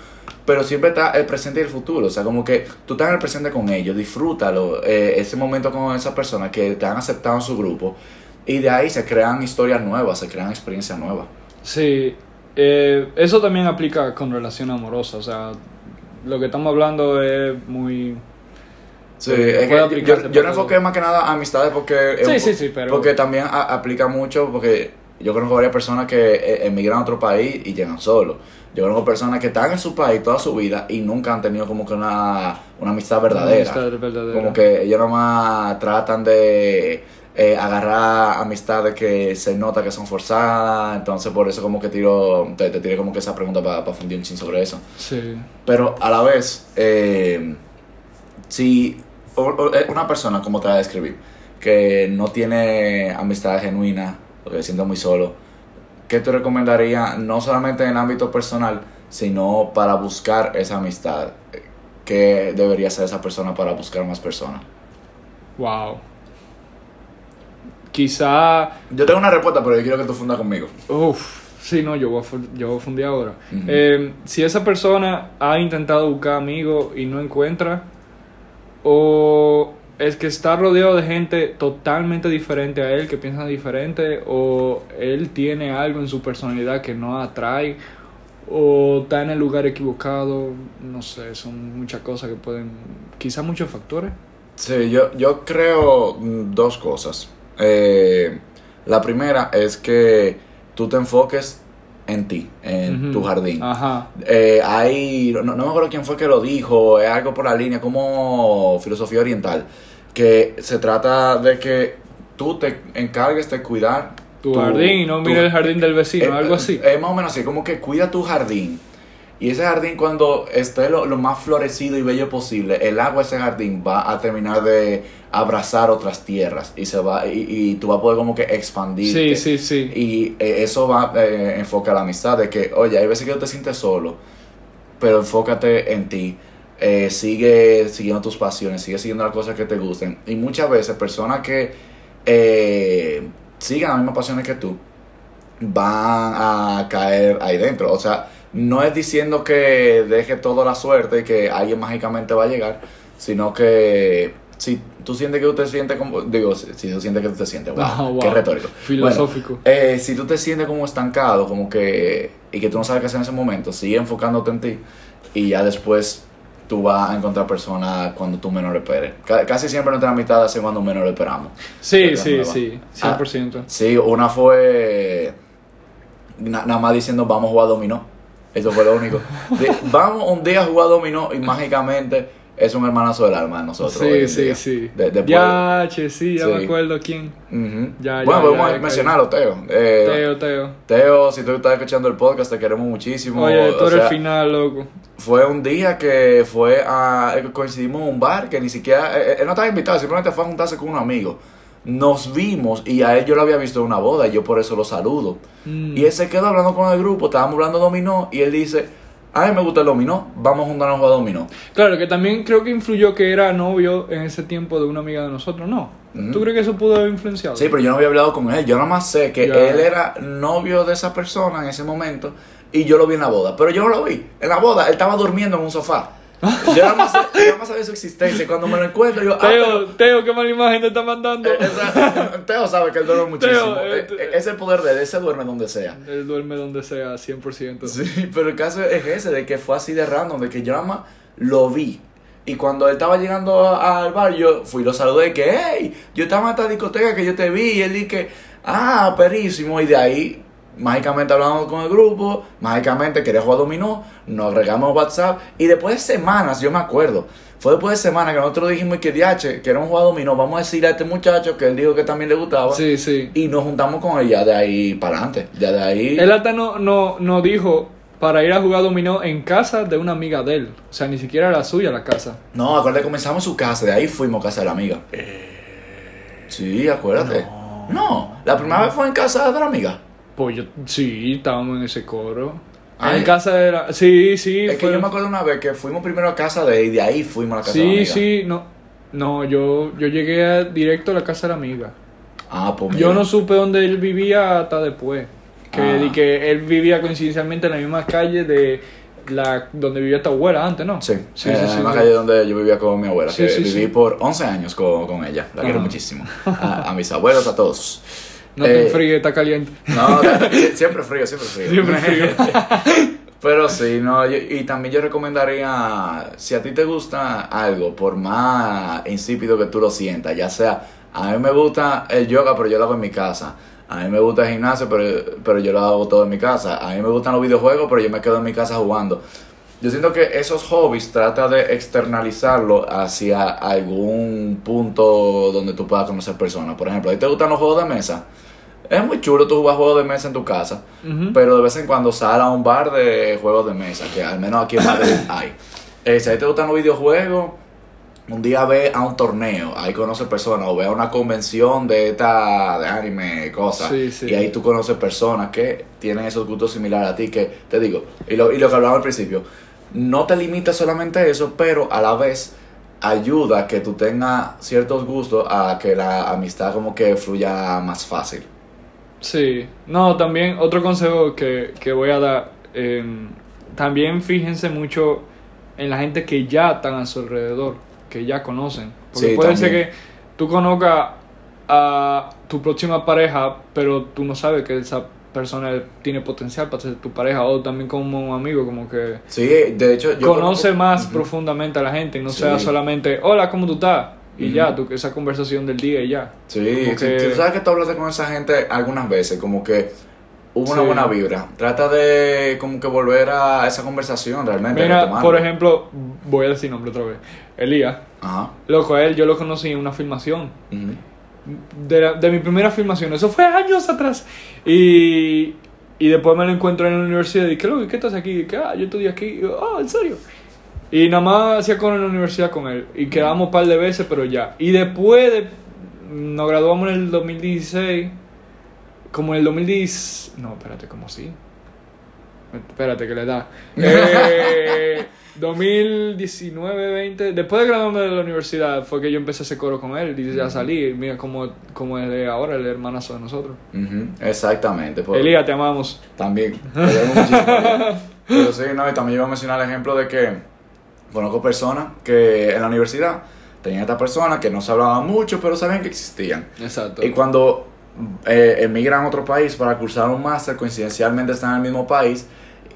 Pero siempre está el presente y el futuro. O sea, como que tú estás en el presente con ellos, disfrútalo, eh, ese momento con esas personas que te han aceptado en su grupo. Y de ahí se crean historias nuevas, se crean experiencias nuevas. Sí, eh, eso también aplica con relación amorosa, o sea, lo que estamos hablando es muy... Sí, es que yo, yo no enfoqué más que nada a amistades porque... Sí, sí, sí, pero- Porque también a- aplica mucho, porque yo conozco varias personas que eh, emigran a otro país y llegan solos. Yo conozco personas que están en su país toda su vida y nunca han tenido como que una, una amistad verdadera. Una amistad verdadera. Como que ellos nomás tratan de eh, agarrar amistades que se nota que son forzadas, entonces por eso como que tiro, te, te tiré como que esa pregunta para fundir un chin sobre eso. Sí, Pero a la vez, eh, si una persona, como te voy a describir, que no tiene amistades genuinas, o que se siente muy solo, ¿qué te recomendaría no solamente en el ámbito personal, sino para buscar esa amistad? ¿Qué debería hacer esa persona para buscar más personas? wow. Quizá... Yo tengo una respuesta, pero yo quiero que tú fundas conmigo. Uf, sí, no, yo voy a, yo voy a fundir ahora. Eh, si esa persona ha intentado buscar amigos y no encuentra, o es que está rodeado de gente totalmente diferente a él, que piensan diferente, o él tiene algo en su personalidad que no atrae, o está en el lugar equivocado, no sé, son muchas cosas que pueden, quizás muchos factores. Sí, yo, yo creo mm, dos cosas. Eh, la primera es que tú te enfoques en ti, en tu jardín. Ajá. Eh, hay, no, no me acuerdo quién fue que lo dijo, es algo por la línea, como filosofía oriental, que se trata de que tú te encargues de cuidar Tu jardín y no tu- mire el jardín del vecino, eh, algo así. Es más o menos así, como que cuida tu jardín. Y ese jardín cuando esté lo, lo más florecido y bello posible, el agua de ese jardín va a terminar de abrazar otras tierras y se va y, y tú vas a poder como que expandirte. Sí, sí, sí. Y eh, eso va eh, enfoca la amistad de que, oye, hay veces que tú te sientes solo, pero enfócate en ti. Eh, sigue siguiendo tus pasiones, sigue siguiendo las cosas que te gusten. Y muchas veces personas que eh, sigan las mismas pasiones que tú van a caer ahí dentro. O sea, no es diciendo que deje toda la suerte y que alguien mágicamente va a llegar, sino que si tú sientes que tú te sientes como, digo, si, tú sientes que tú te sientes, wow, Ah, wow. qué retórico. Filosófico. Bueno, eh, si tú te sientes como estancado, como que, y que tú no sabes qué hacer en ese momento, sigue enfocándote en ti y ya después tú vas a encontrar personas cuando tú menos lo esperes. Ca- casi siempre nuestra amistad hace cuando menos lo esperamos. Sí, sí, sí, Ah, 100%. Sí, una fue na- nada más diciendo vamos a jugar dominó. Eso fue lo único. De- vamos un día a jugar dominó y mágicamente es un hermanazo del alma de nosotros. Sí, sí, día. sí. De- ya, che, sí, ya Sí. me acuerdo quién. Ujú. Ya, ya, bueno, podemos ya, ya, mencionarlo, Teo. Eh, Teo, Teo. Teo, si tú estás escuchando el podcast, te queremos muchísimo. Oye, tú eres el final, loco. Fue un día que fue a. eh, coincidimos en un bar que ni siquiera. eh, Él no estaba invitado, simplemente fue a juntarse con un amigo. Nos vimos y a él yo lo había visto en una boda y yo por eso lo saludo. Mm. Y él se quedó hablando con el grupo, estábamos hablando de dominó y él dice: A mí me gusta el dominó, vamos a juntarnos a jugar dominó. Claro, que también creo que influyó que era novio en ese tiempo de una amiga de nosotros, ¿no? Ujú. ¿Tú crees que eso pudo haber influenciado? Sí, pero yo no había hablado con él. Yo nada más sé que Ya. él era novio de esa persona en ese momento y yo lo vi en la boda. Pero yo no lo vi. En la boda él estaba durmiendo en un sofá. Yo nada más, yo nada más sabía su existencia cuando me lo encuentro yo... ah, Teo, pero- Teo, qué mala imagen te está mandando. Eh, esa- Teo sabe que él duerme muchísimo. Teo, eh, Eh, eh, es el poder de él, ese duerme donde sea. Él duerme donde sea, 100%. Sí, pero el caso es ese, de que fue así de random, de que yo nada más lo vi. Y cuando él estaba llegando al bar, yo fui y lo saludé, que, hey, yo estaba en esta discoteca que yo te vi, y él dije, ah, perísimo, y de ahí, mágicamente hablamos con el grupo, mágicamente quería jugar dominó, nos agregamos WhatsApp, y después de semanas, yo me acuerdo, fue después de semanas que nosotros dijimos que, diache, queremos jugar dominó, vamos a decirle a este muchacho que él dijo que también le gustaba, Sí, sí. y nos juntamos con él ya de ahí para adelante, ya de ahí... Él hasta no, no, no dijo, para ir a jugar dominó en casa de una amiga de él. O sea, ni siquiera era suya la casa. No, acuérdate, comenzamos su casa, de ahí fuimos a casa de la amiga. Sí, acuérdate. No. la primera vez fue en casa de la amiga. Pues yo, sí, estábamos en ese coro. Ay. En casa de la... Sí, sí. Es que fue- yo me acuerdo una vez que fuimos primero a casa de y de ahí fuimos a la casa de la Sí, amiga. sí, no. No, yo, yo llegué a- directo a la casa de la amiga. Ah, pues Yo mira. no supe dónde él vivía hasta después. Que, Ah. y que él vivía coincidencialmente en la misma calle de la donde vivía tu abuela antes, ¿no? Sí, sí, en sí, la sí, misma sí. calle donde yo vivía con mi abuela, Sí, que sí, viví sí. por 11 años con, con ella. La quiero muchísimo. A, a mis abuelos, a todos. No te Eh, enfríes, está caliente. No, siempre frío, siempre frío. Siempre frío. Pero sí, no, yo- y también yo recomendaría, si a ti te gusta algo, por más insípido que tú lo sientas, ya sea, a mí me gusta el yoga, pero yo lo hago en mi casa. A mí me gusta el gimnasio, pero, pero yo lo hago todo en mi casa. A mí me gustan los videojuegos, pero yo me quedo en mi casa jugando. Yo siento que esos hobbies trata de externalizarlo hacia algún punto donde tú puedas conocer personas. Por ejemplo, a ti te gustan los juegos de mesa. Es muy chulo tú jugar juegos de mesa en tu casa. Pero de vez en cuando sal a un bar de juegos de mesa, que al menos aquí en Madrid hay. Eh, si a ti te gustan los videojuegos, un día ve a un torneo, ahí conoces personas, o ve a una convención de esta, de anime, cosas, Sí, sí. y ahí tú conoces personas que tienen esos gustos similares a ti, que te digo, y lo, y lo que hablaba al principio, no te limites solamente a eso, pero a la vez ayuda a que tú tengas ciertos gustos a que la amistad como que fluya más fácil. Sí, no, también otro consejo que, que voy a dar, eh, también fíjense mucho en la gente que ya están a su alrededor, que ya conocen. Porque Sí, puede ser que tú conozcas a tu próxima pareja, pero tú no sabes que esa persona tiene potencial para ser tu pareja, o también como un amigo, como que Sí, de hecho yo conoce conozco- más profundamente a la gente y no Sí. sea solamente, hola, ¿cómo tú estás? Y ya, tú, esa conversación del día y ya. Sí, que- tú sabes que tú hablaste con esa gente algunas veces, como que hubo una buena vibra. Trata de como que volver a esa conversación realmente. Mira, por ejemplo, voy a decir nombre otra vez. Elías, Ajá. loco, a él yo lo conocí en una filmación. De, de mi primera filmación, eso fue años atrás. Y, y después me lo encuentro en la universidad y, ¿qué, loco? ¿qué estás aquí? Y que, ah, yo estudié aquí. Ah, ¿en serio? Y nada más hacía con en la universidad con él. Y quedamos un par de veces, pero ya. Y después de, nos graduamos en el 2016. Como en el 2010. No, espérate, ¿cómo así? Espérate, que le da. Eh, 2019, 20. Después de graduarme de la universidad fue que yo empecé ese coro con él. Y ya salí. Mira cómo, cómo es de ahora, el hermanazo de nosotros. Ujú, Exactamente. por- Elías, te amamos. También. Pero sí, no, y también iba a mencionar el ejemplo de que conozco personas que en la universidad tenían estas personas que no se hablaban mucho, pero sabían que existían. Exacto. Y cuando eh, emigran a otro país para cursar un máster, coincidencialmente están en el mismo país,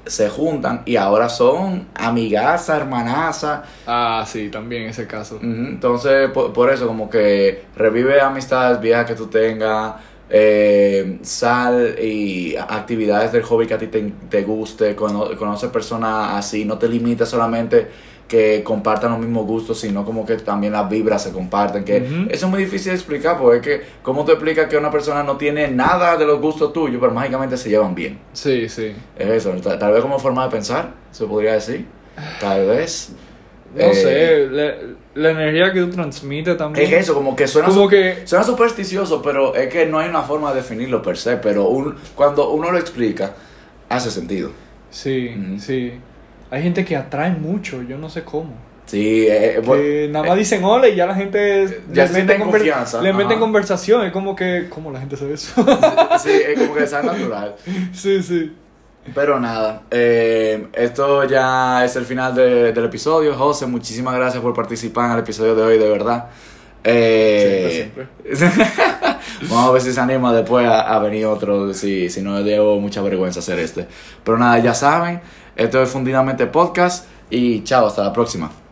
se juntan y ahora son amigaza, hermanaza. Ah, sí, también ese caso. Entonces, por, por eso, como que revive amistades viejas que tú tengas, eh, sal y actividades del hobby que a ti te, te guste, cono- conoce personas así, no te limites solamente que compartan los mismos gustos, sino como que también las vibras se comparten, que Ujú. eso es muy difícil de explicar, porque es que, ¿cómo tú explicas que una persona no tiene nada de los gustos tuyos, pero mágicamente se llevan bien? Sí, sí. Es eso, tal, tal vez como forma de pensar, se podría decir, tal vez. No Eh, sé, la, la energía que tú transmites también. Es eso, como que suena Como que- suena supersticioso, pero es que no hay una forma de definirlo per se, pero un, cuando uno lo explica, hace sentido. Sí, Ujú. sí. Hay gente que atrae mucho, yo no sé cómo. Sí, eh, eh, bueno, Que nada más dicen hola y ya la gente Ya le se mete sienten conver- confianza, Le meten conversación, es como que, ¿cómo la gente sabe eso? sí, es como que es natural. sí, sí. Pero nada, eh, esto ya es el final de- del episodio. José, muchísimas gracias por participar en el episodio de hoy, de verdad. Eh, Vamos a ver si se anima después a, a venir otro, si, si no le dio mucha vergüenza hacer este. Pero nada, ya saben, esto es Fundidamente Podcast y chao, hasta la próxima.